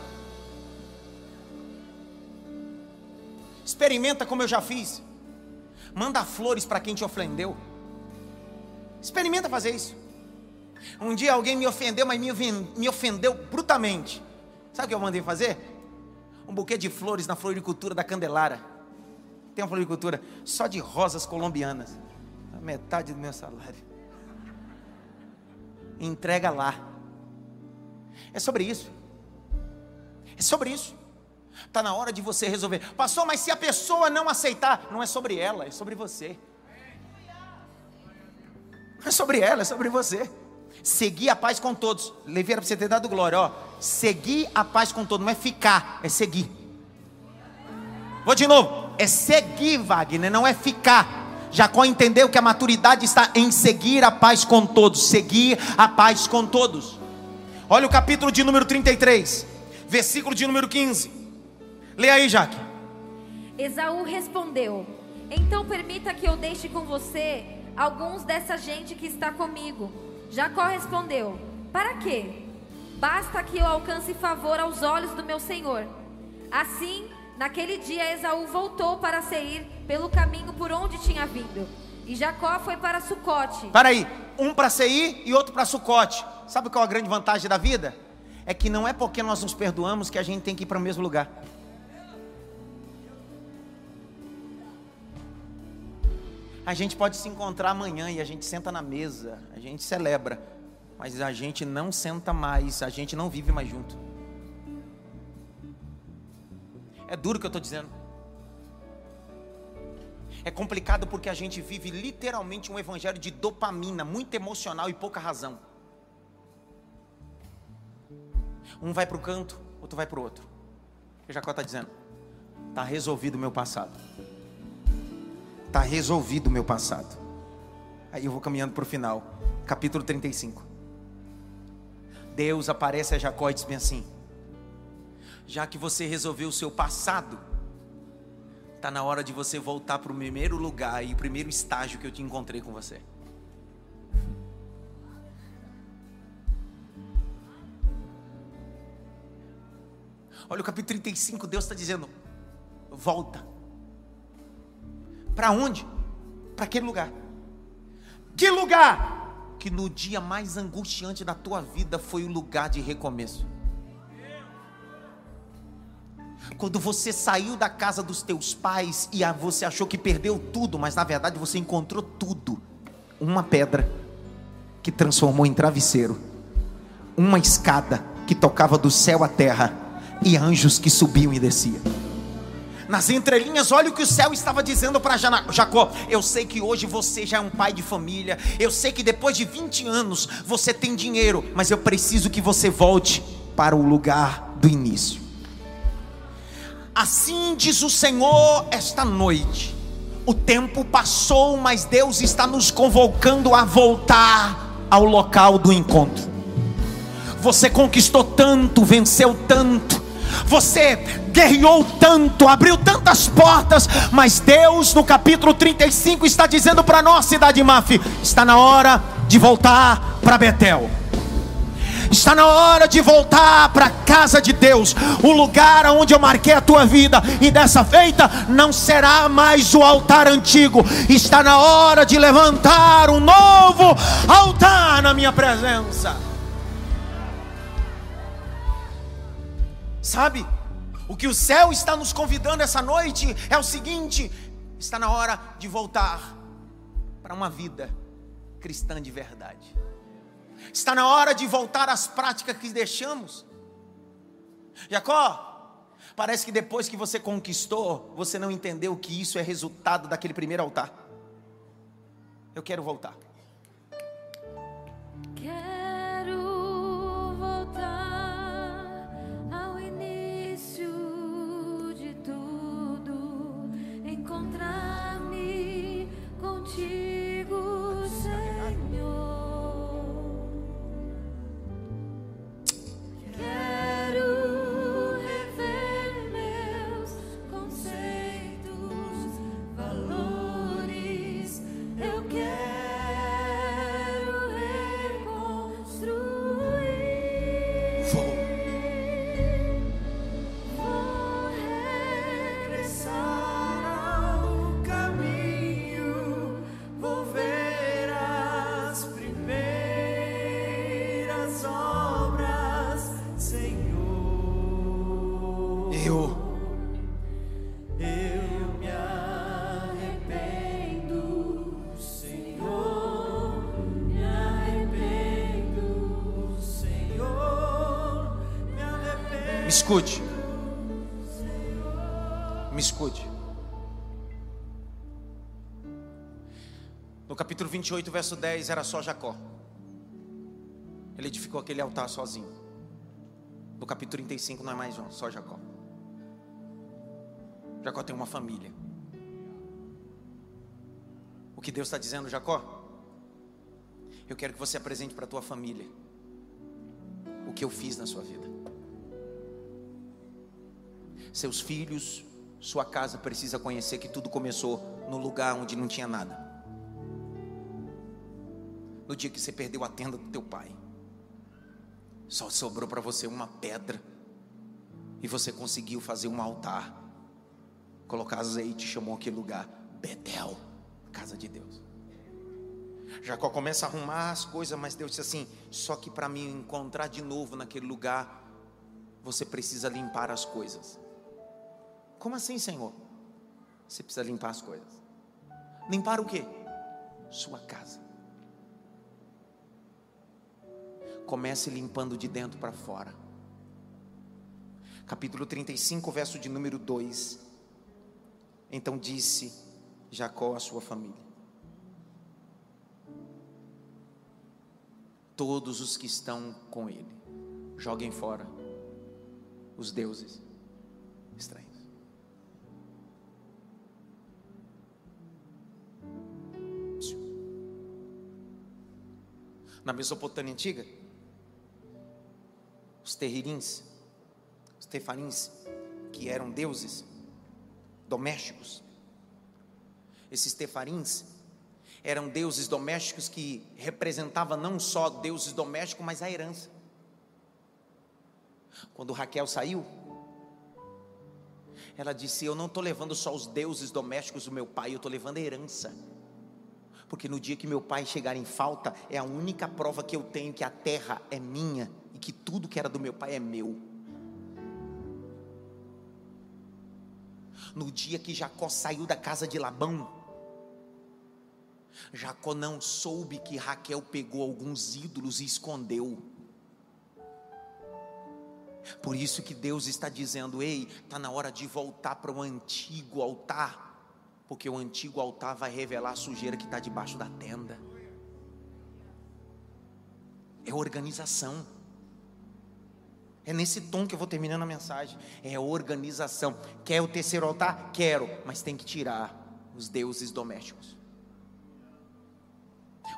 Experimenta como eu já fiz. Manda flores para quem te ofendeu. Experimenta fazer isso. Um dia alguém me ofendeu, mas me ofendeu brutamente. Sabe o que eu mandei fazer? Um buquê de flores na floricultura da Candelária. Tem uma floricultura só de rosas colombianas. Metade do meu salário. Entrega lá. É sobre isso. É sobre isso. Está na hora de você resolver. Pastor, mas se a pessoa não aceitar, não é sobre ela, é sobre você. Não é sobre ela, é sobre você. Seguir a paz com todos. Levei para você ter dado glória, ó. Seguir a paz com todos, não é ficar, é seguir. Vou de novo. É seguir, Wagner, não é ficar. Jacó entendeu que a maturidade está em seguir a paz com todos. Seguir a paz com todos. Olha o capítulo de número 33, versículo de número 15. Leia aí, Jaque. Esaú respondeu: Então permita que eu deixe com você alguns dessa gente que está comigo. Jacó respondeu: Para quê? Basta que eu alcance favor aos olhos do meu senhor. Assim, naquele dia Esaú voltou para Seir pelo caminho por onde tinha vindo. E Jacó foi para Sucote. Para aí, um para Seir e outro para Sucote. Sabe qual é a grande vantagem da vida? É que não é porque nós nos perdoamos que a gente tem que ir para o mesmo lugar. A gente pode se encontrar amanhã e a gente senta na mesa, a gente celebra, mas a gente não senta mais, a gente não vive mais junto. É duro o que eu estou dizendo. É complicado porque a gente vive literalmente um evangelho de dopamina, muito emocional e pouca razão. Um vai para o canto, outro vai para o outro. O Jacó está dizendo? Está resolvido o meu passado. Está resolvido o meu passado. Aí eu vou caminhando para o final. Capítulo 35. Deus aparece a Jacó e diz bem assim: Já que você resolveu o seu passado, está na hora de você voltar para o primeiro lugar e o primeiro estágio que eu te encontrei com você. Olha o capítulo 35, Deus está dizendo: volta. Para onde? Para aquele lugar. Que lugar? Que no dia mais angustiante da tua vida foi o lugar de recomeço. Quando você saiu da casa dos teus pais e você achou que perdeu tudo, mas na verdade você encontrou tudo. Uma pedra que transformou em travesseiro, uma escada que tocava do céu à terra e anjos que subiam e desciam nas entrelinhas, olha o que o céu estava dizendo para Jacó. Eu sei que hoje você já é um pai de família. Eu sei que depois de 20 anos você tem dinheiro, mas eu preciso que você volte para o lugar do início. Assim diz o Senhor esta noite. O tempo passou, mas Deus está nos convocando a voltar ao local do encontro. Você conquistou tanto, venceu tanto, Você guerreou tanto, abriu tantas portas, mas Deus no capítulo 35 está dizendo para nós, cidade Maf, está na hora de voltar para Betel. Está na hora de voltar para a casa de Deus, o lugar onde eu marquei a tua vida, e dessa feita não será mais o altar antigo. Está na hora de levantar um novo altar na minha presença. Sabe? O que o céu está nos convidando essa noite é o seguinte: está na hora de voltar para uma vida cristã de verdade. Está na hora de voltar às práticas que deixamos. Jacó, parece que depois que você conquistou, você não entendeu que isso é resultado daquele primeiro altar. Eu quero voltar. 28, verso 10, era só Jacó. Ele edificou aquele altar sozinho. No capítulo 35 não é mais só Jacó. Jacó tem uma família. O que Deus está dizendo, Jacó? Eu quero que você apresente para a tua família o que eu fiz na sua vida. Seus filhos, sua casa precisa conhecer que tudo começou no lugar onde não tinha nada. No dia que você perdeu a tenda do teu pai, só sobrou para você uma pedra e você conseguiu fazer um altar, colocar azeite, chamou aquele lugar Betel, casa de Deus. Jacó começa a arrumar as coisas, mas Deus disse assim: só que para me encontrar de novo naquele lugar, você precisa limpar as coisas. Como assim, Senhor? Você precisa limpar as coisas. Limpar o quê? Sua casa. Comece limpando de dentro para fora. Capítulo 35, verso de número 2. Então disse Jacó à sua família: Todos os que estão com ele, joguem fora os deuses estranhos. Na Mesopotâmia antiga, os terririns, os tefarins, que eram deuses domésticos. Esses tefarins eram deuses domésticos que representavam não só deuses domésticos, mas a herança. Quando Raquel saiu, ela disse: Eu não estou levando só os deuses domésticos do meu pai, eu estou levando a herança. Porque no dia que meu pai chegar em falta, é a única prova que eu tenho que a terra é minha e que tudo que era do meu pai é meu. No dia que Jacó saiu da casa de Labão, Jacó não soube que Raquel pegou alguns ídolos e escondeu. Por isso que Deus está dizendo: ei, está na hora de voltar para o antigo altar porque o antigo altar vai revelar a sujeira que está debaixo da tenda. É organização. É nesse tom que eu vou terminando a mensagem. É organização. Quer o terceiro altar? Quero, mas tem que tirar os deuses domésticos.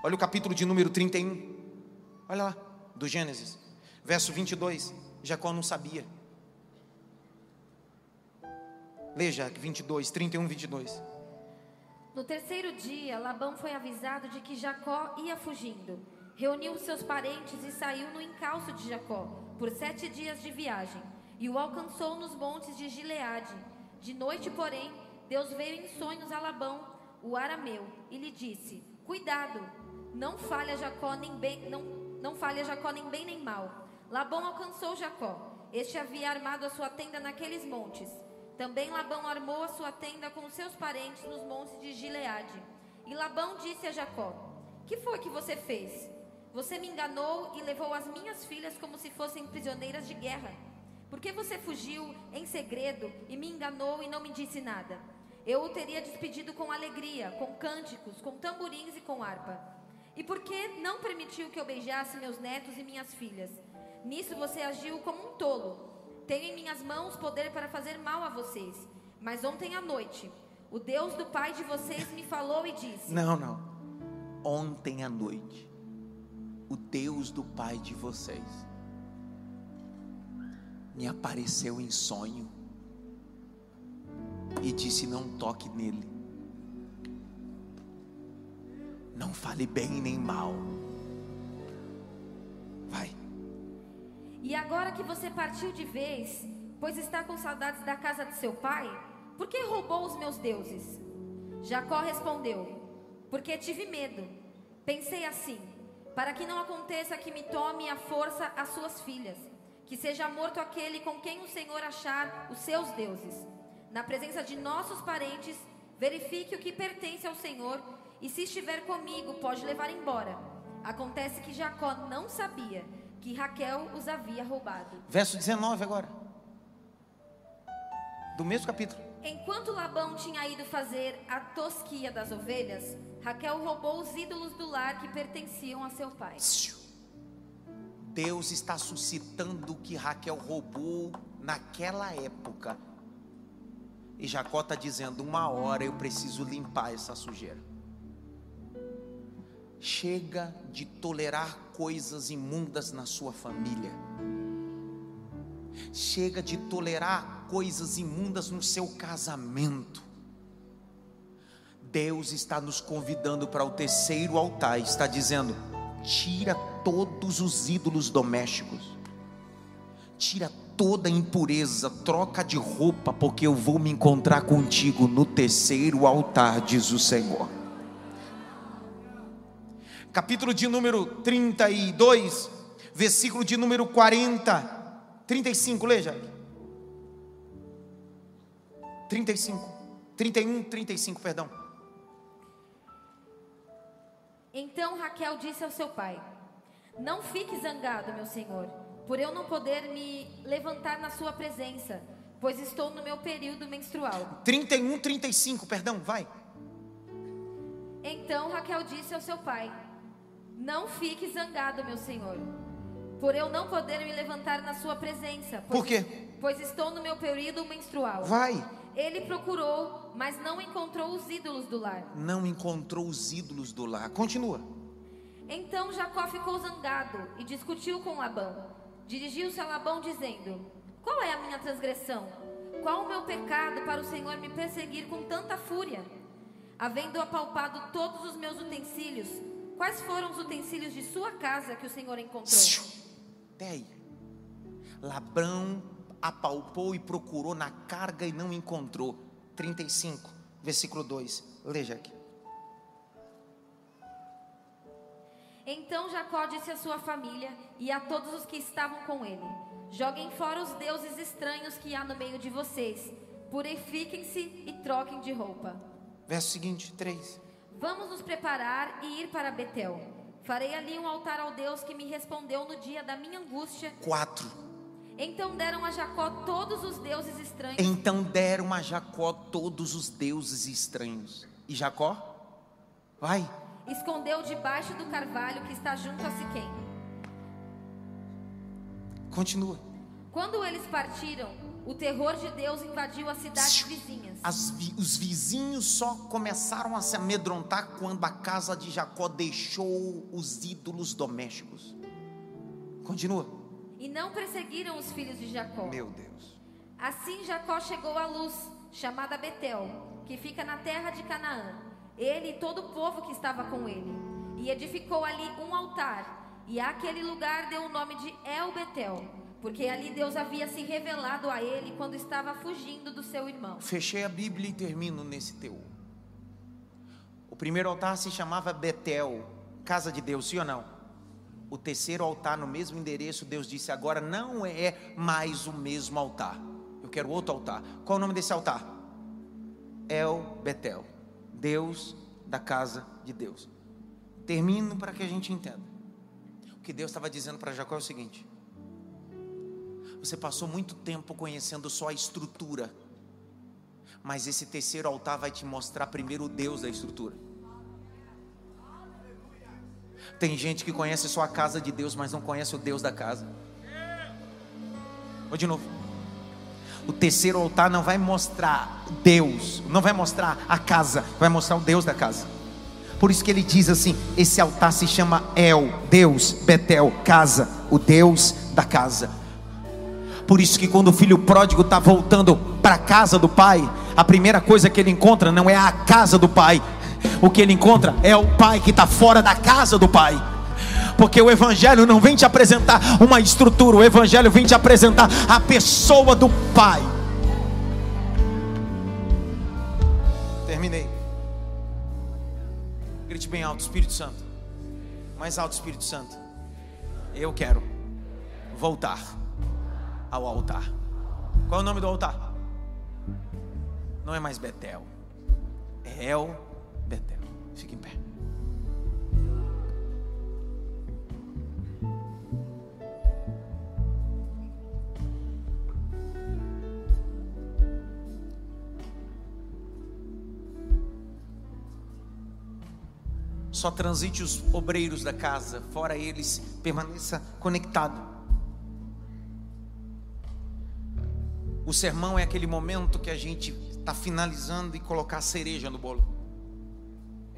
Olha o capítulo de número 31. Olha lá, do Gênesis, verso 22. Jacó não sabia. Leia 22, 31, 22. No terceiro dia, Labão foi avisado de que Jacó ia fugindo. Reuniu seus parentes e saiu no encalço de Jacó, por sete dias de viagem, e o alcançou nos montes de Gileade. De noite, porém, Deus veio em sonhos a Labão, o arameu, e lhe disse: Cuidado, não falha Jacó nem bem, não, não falha Jacó nem bem nem mal. Labão alcançou Jacó. Este havia armado a sua tenda naqueles montes. Também Labão armou a sua tenda com seus parentes nos montes de Gileade. E Labão disse a Jacó: Que foi que você fez? Você me enganou e levou as minhas filhas como se fossem prisioneiras de guerra. Por que você fugiu em segredo e me enganou e não me disse nada? Eu o teria despedido com alegria, com cânticos, com tamborins e com harpa. E por que não permitiu que eu beijasse meus netos e minhas filhas? Nisso você agiu como um tolo. Tenho em minhas mãos poder para fazer mal a vocês. Mas ontem à noite, o Deus do pai de vocês me falou e disse: Não, não. Ontem à noite, o Deus do pai de vocês me apareceu em sonho e disse: Não toque nele. Não fale bem nem mal. Vai. E agora que você partiu de vez, pois está com saudades da casa de seu pai, por que roubou os meus deuses? Jacó respondeu: Porque tive medo. Pensei assim: para que não aconteça que me tome à força as suas filhas, que seja morto aquele com quem o Senhor achar os seus deuses. Na presença de nossos parentes, verifique o que pertence ao Senhor, e se estiver comigo, pode levar embora. Acontece que Jacó não sabia que Raquel os havia roubado. Verso 19 agora. Do mesmo capítulo. Enquanto Labão tinha ido fazer a tosquia das ovelhas, Raquel roubou os ídolos do lar que pertenciam a seu pai. Deus está suscitando o que Raquel roubou naquela época. E Jacó está dizendo: uma hora eu preciso limpar essa sujeira. Chega de tolerar coisas imundas na sua família. Chega de tolerar coisas imundas no seu casamento. Deus está nos convidando para o terceiro altar, está dizendo: tira todos os ídolos domésticos, tira toda impureza, troca de roupa, porque eu vou me encontrar contigo no terceiro altar, diz o Senhor capítulo de número 32, versículo de número 40, 35, leia. 35, 31, 35, perdão. Então Raquel disse ao seu pai: Não fique zangado, meu senhor, por eu não poder me levantar na sua presença, pois estou no meu período menstrual. 31, 35, perdão, vai. Então Raquel disse ao seu pai: não fique zangado, meu senhor, por eu não poder me levantar na sua presença. Pois, por quê? Pois estou no meu período menstrual. Vai. Ele procurou, mas não encontrou os ídolos do lar. Não encontrou os ídolos do lar. Continua. Então Jacó ficou zangado e discutiu com Labão. Dirigiu-se a Labão dizendo: Qual é a minha transgressão? Qual o meu pecado para o Senhor me perseguir com tanta fúria? Havendo apalpado todos os meus utensílios, Quais foram os utensílios de sua casa que o Senhor encontrou? Até aí. Labrão apalpou e procurou na carga e não encontrou. 35, versículo 2. Leia aqui. Então Jacó disse à sua família e a todos os que estavam com ele: Joguem fora os deuses estranhos que há no meio de vocês, purifiquem-se e troquem de roupa. Verso seguinte, 3. Vamos nos preparar e ir para Betel. Farei ali um altar ao Deus que me respondeu no dia da minha angústia. Quatro. Então deram a Jacó todos os deuses estranhos. Então deram a Jacó todos os deuses estranhos. E Jacó? Vai. Escondeu debaixo do carvalho que está junto a Siquém. Continua. Quando eles partiram, o terror de Deus invadiu as cidades vizinhas. As os vizinhos só começaram a se amedrontar quando a casa de Jacó deixou os ídolos domésticos. Continua. E não perseguiram os filhos de Jacó. Meu Deus. Assim Jacó chegou à luz, chamada Betel, que fica na terra de Canaã. Ele e todo o povo que estava com ele. E edificou ali um altar, e àquele lugar deu o nome de El Betel, porque ali Deus havia se revelado a ele quando estava fugindo do seu irmão. Fechei a Bíblia e termino nesse teu. O primeiro altar se chamava Betel, casa de Deus, sim ou não? O terceiro altar no mesmo endereço, Deus disse: agora não é mais o mesmo altar. Eu quero outro altar. Qual é o nome desse altar? El Betel, Deus da casa de Deus. Termino para que a gente entenda. O que Deus estava dizendo para Jacó é o seguinte: você passou muito tempo conhecendo só a estrutura, mas esse terceiro altar vai te mostrar primeiro o Deus da estrutura. Tem gente que conhece só a casa de Deus, mas não conhece o Deus da casa. Vou de novo. O terceiro altar não vai mostrar Deus, não vai mostrar a casa, vai mostrar o Deus da casa. Por isso que ele diz assim: esse altar se chama El, Deus, Betel, casa, o Deus da casa. Por isso que quando o filho pródigo está voltando para a casa do pai, a primeira coisa que ele encontra não é a casa do pai, o que ele encontra é o pai que está fora da casa do pai. Porque o Evangelho não vem te apresentar uma estrutura, o Evangelho vem te apresentar a pessoa do Pai. Terminei. Grite bem alto, Espírito Santo. Mais alto, Espírito Santo. Eu quero voltar ao altar. Qual é o nome do altar? Não é mais Betel, é El Betel. Fique em pé. Só transite os obreiros da casa, fora eles, permaneça conectado. O sermão é aquele momento que a gente está finalizando e colocar a cereja no bolo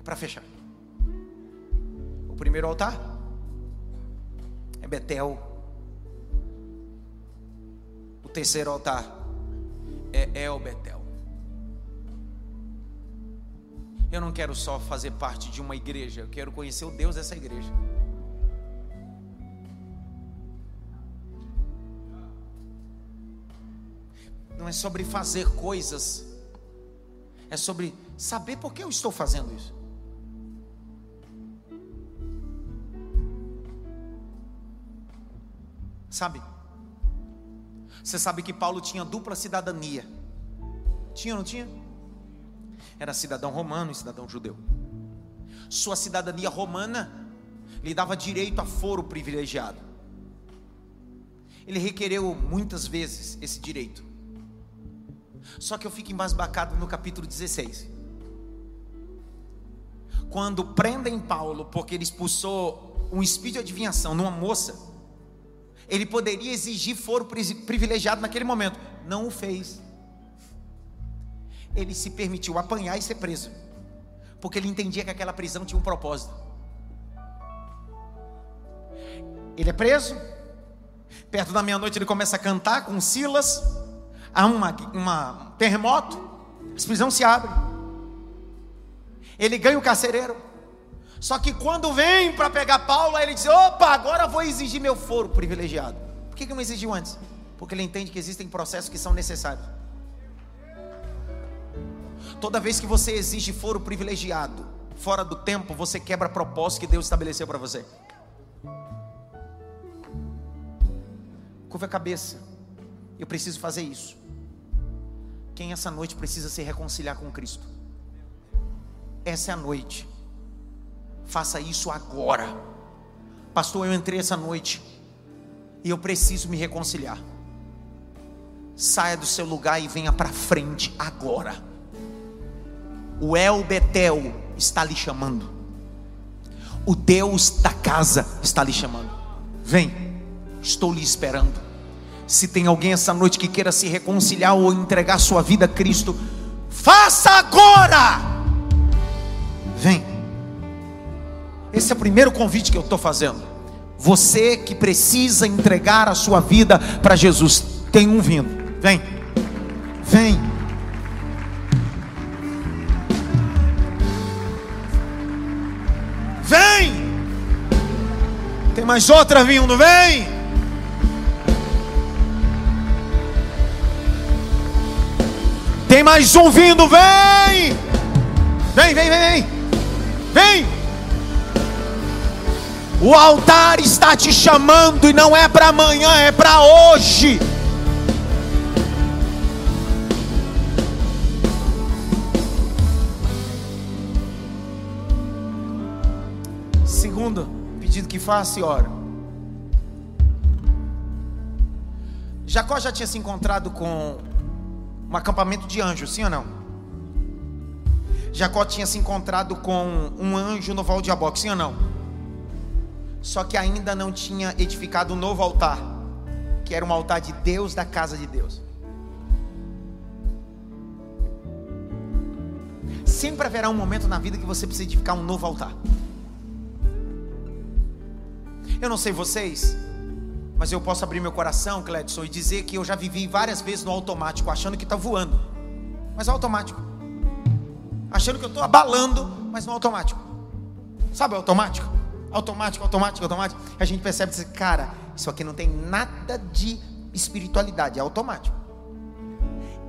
para fechar. O primeiro altar é Betel. O terceiro altar é El Betel. Eu não quero só fazer parte de uma igreja, eu quero conhecer o Deus dessa igreja. Não é sobre fazer coisas, é sobre saber por que eu estou fazendo isso. Sabe? Você sabe que Paulo tinha dupla cidadania. Tinha ou não tinha? Era cidadão romano e cidadão judeu. Sua cidadania romana lhe dava direito a foro privilegiado. Ele requereu muitas vezes esse direito. Só que eu fico embasbacado no capítulo 16. Quando prendem Paulo porque ele expulsou um espírito de adivinhação numa moça, ele poderia exigir foro privilegiado naquele momento. Não o fez. Ele se permitiu apanhar e ser preso. Porque ele entendia que aquela prisão tinha um propósito. Ele é preso. Perto da meia-noite ele começa a cantar com Silas. Há uma, uma terremoto. A prisão se abre. Ele ganha o carcereiro. Só que quando vem para pegar Paulo, ele diz: opa, agora vou exigir meu foro privilegiado. Por que, que não exigiu antes? Porque ele entende que existem processos que são necessários. Toda vez que você exige foro privilegiado, fora do tempo, você quebra propósito que Deus estabeleceu para você. Curva a cabeça. Eu preciso fazer isso. Quem essa noite precisa se reconciliar com Cristo? Essa é a noite Faça isso agora. Pastor, eu entrei essa noite e eu preciso me reconciliar. Saia do seu lugar e venha para frente agora. O El Betel está lhe chamando. O Deus da casa está lhe chamando. Vem, estou lhe esperando. Se tem alguém essa noite que queira se reconciliar ou entregar sua vida a Cristo, faça agora! Vem. Esse é o primeiro convite que eu estou fazendo. Você que precisa entregar a sua vida para Jesus, tem um vindo. Vem, vem. Vem! Tem mais outra vindo, vem! Tem mais um vindo, vem! Vem, vem, vem, vem! Vem! O altar está te chamando e não é para amanhã, é para hoje. Segundo pedido que faça e ora. Jacó já tinha se encontrado com um acampamento de anjos, sim ou não? Jacó tinha se encontrado com um anjo no Val de Jaboque, sim ou não? Só que ainda não tinha edificado um novo altar, que era um altar de Deus da casa de Deus. Sempre haverá um momento na vida que você precisa edificar um novo altar. Eu não sei vocês, mas eu posso abrir meu coração, Cledson, e dizer que eu já vivi várias vezes no automático, achando que está voando, mas automático. Achando que eu estou abalando, mas no automático. Sabe o automático? Automático, automático, automático. A gente percebe cara, isso aqui não tem nada de espiritualidade, é automático.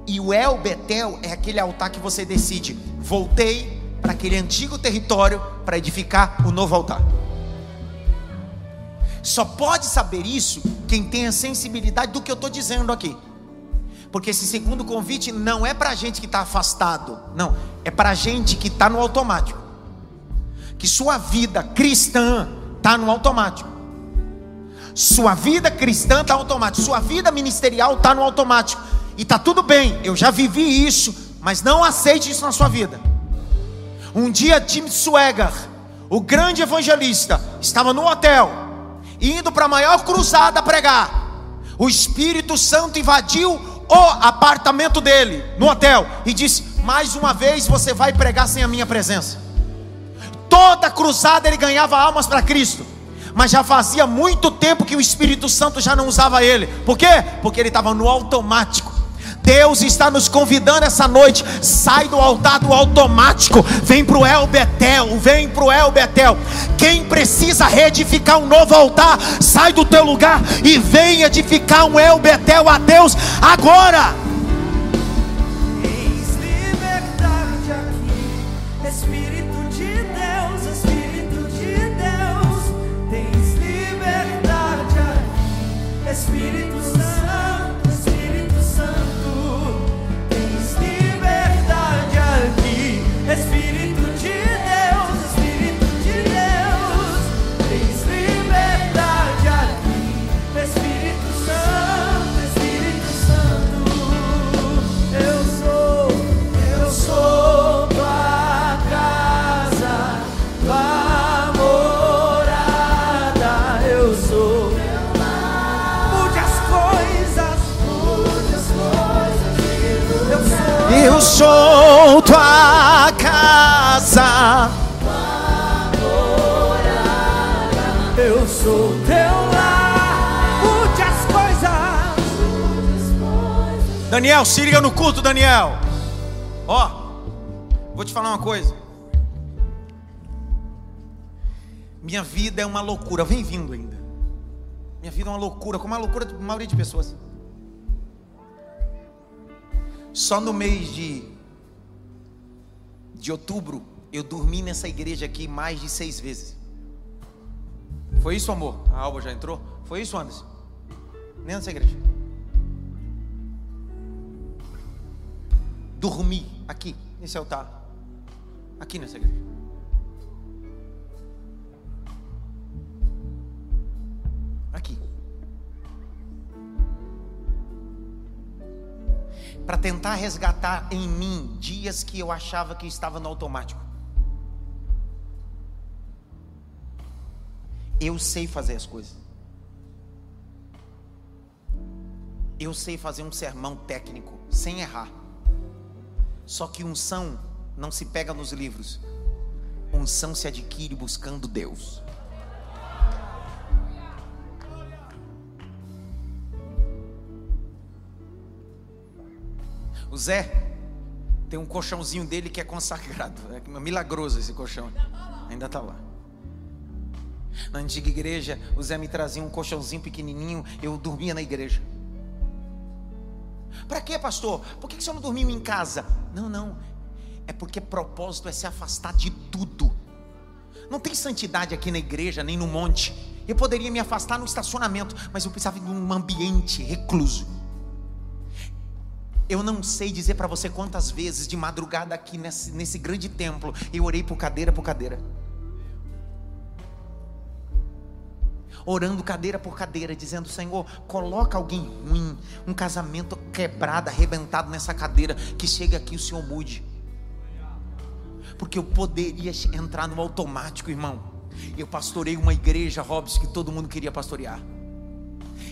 E o El Betel é aquele altar que você decide, voltei para aquele antigo território para edificar o novo altar. Só pode saber isso quem tem a sensibilidade do que eu estou dizendo aqui. Porque esse segundo convite não é para gente que está afastado, não, é para gente que está no automático. Que sua vida cristã está no automático. Sua vida cristã está automático. Sua vida ministerial está no automático. E está tudo bem, eu já vivi isso, mas não aceite isso na sua vida. Um dia Tim Swagger, o grande evangelista, estava no hotel indo para a maior cruzada pregar. O Espírito Santo invadiu o apartamento dele, no hotel, e disse: Mais uma vez você vai pregar sem a minha presença. Toda cruzada ele ganhava almas para Cristo, mas já fazia muito tempo que o Espírito Santo já não usava ele. Por quê? Porque ele estava no automático. Deus está nos convidando essa noite. Sai do altar do automático. Vem para o El Betel. Vem para o El Betel. Quem precisa reedificar um novo altar, sai do teu lugar e vem edificar um El Betel a Deus agora. Daniel, se liga no culto, Daniel. Ó, oh, vou te falar uma coisa. Minha vida é uma loucura. Vem vindo ainda. Minha vida é uma loucura, como a loucura da maioria de pessoas. Só no mês de, de outubro, eu dormi nessa igreja aqui mais de seis vezes. Foi isso, amor? A Alba já entrou? Foi isso, Anderson? Nem nessa igreja. Dormi aqui, nesse altar. Aqui nessa igreja. Aqui. para tentar resgatar em mim dias que eu achava que estava no automático. Eu sei fazer as coisas. Eu sei fazer um sermão técnico sem errar. Só que unção não se pega nos livros. Unção se adquire buscando Deus. O Zé tem um colchãozinho dele que é consagrado. É milagroso esse colchão. Ainda está lá. Na antiga igreja, o Zé me trazia um colchãozinho pequenininho, eu dormia na igreja. Para quê, pastor? Por que o senhor não dormiu em casa? Não, não. É porque propósito é se afastar de tudo. Não tem santidade aqui na igreja, nem no monte. Eu poderia me afastar no estacionamento, mas eu precisava de um ambiente recluso. Eu não sei dizer para você quantas vezes de madrugada aqui nesse, nesse grande templo eu orei por cadeira por cadeira. Orando cadeira por cadeira, dizendo: Senhor, coloca alguém ruim, um casamento quebrado, arrebentado nessa cadeira, que chegue aqui o Senhor mude. Porque eu poderia entrar no automático, irmão. Eu pastorei uma igreja, Robson, que todo mundo queria pastorear.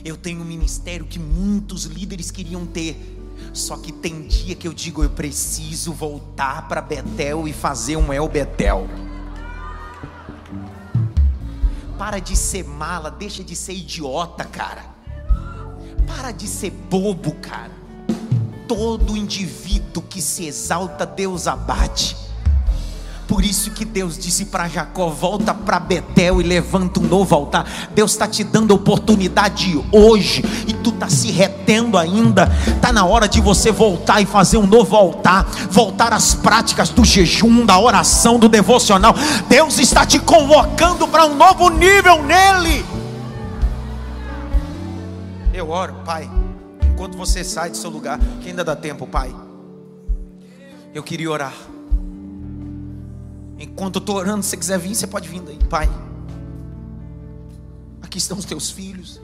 Eu tenho um ministério que muitos líderes queriam ter. Só que tem dia que eu digo, eu preciso voltar para Betel e fazer um El Betel. Para de ser mala, deixa de ser idiota, cara. Para de ser bobo, cara. Todo indivíduo que se exalta, Deus abate. Por isso que Deus disse para Jacó: volta para Betel e levanta um novo altar. Deus está te dando oportunidade hoje e tu está se retendo ainda. Está na hora de você voltar e fazer um novo altar, voltar às práticas do jejum, da oração, do devocional. Deus está te convocando para um novo nível nele. Eu oro, Pai, enquanto você sai do seu lugar, que ainda dá tempo, Pai. Eu queria orar. Enquanto eu estou orando, se você quiser vir, você pode vir daí, Pai. Aqui estão os teus filhos.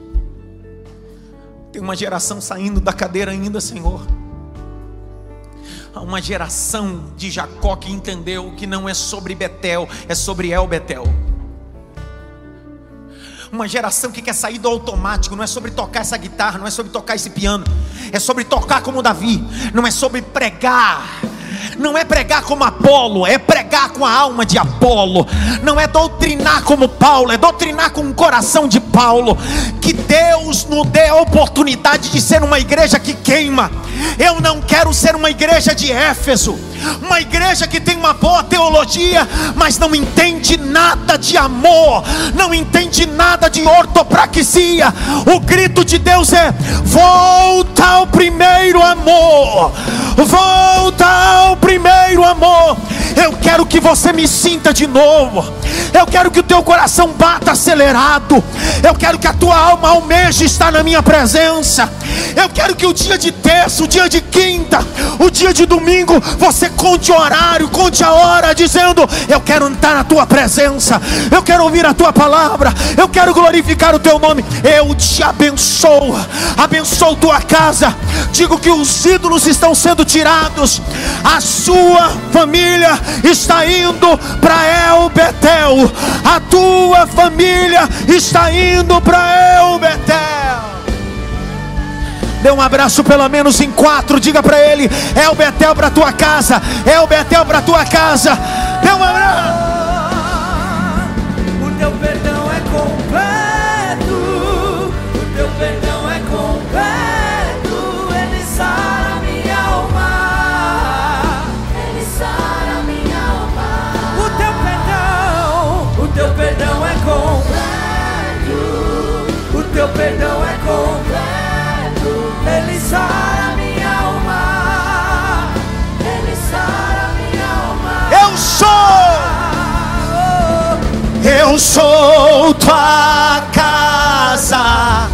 Tem uma geração saindo da cadeira ainda, Senhor. Há uma geração de Jacó que entendeu que não é sobre Betel, é sobre El Betel. Uma geração que quer sair do automático, não é sobre tocar essa guitarra, não é sobre tocar esse piano, é sobre tocar como Davi, não é sobre pregar não é pregar como Apolo, é pregar com a alma de Apolo, não é doutrinar como Paulo, é doutrinar com o coração de Paulo. Que Deus nos dê a oportunidade de ser uma igreja que queima. Eu não quero ser uma igreja de Éfeso, uma igreja que tem uma boa teologia, mas não entende nada de amor, não entende nada de ortopraxia. O grito de Deus é: volta ao primeiro amor, volta ao primeiro amor. Eu quero que você me sinta de novo. Eu quero que o teu coração bata acelerado. Eu quero que a tua alma almeje estar na minha presença. Eu quero que o dia de terça, o dia de quinta, o dia de domingo, você conte o horário, conte a hora, dizendo: Eu quero estar na tua presença. Eu quero ouvir a tua palavra. Eu quero glorificar o teu nome. Eu te abençoo. Abençoo tua casa. Digo que os ídolos estão sendo tirados. A sua família está indo para El Betel. A tua família está indo para El Betel. Dê um abraço pelo menos em quatro. Diga para ele: é o Betel para tua casa. É o Betel para tua casa. Dê um abraço. O teu perdão Sou tua casa.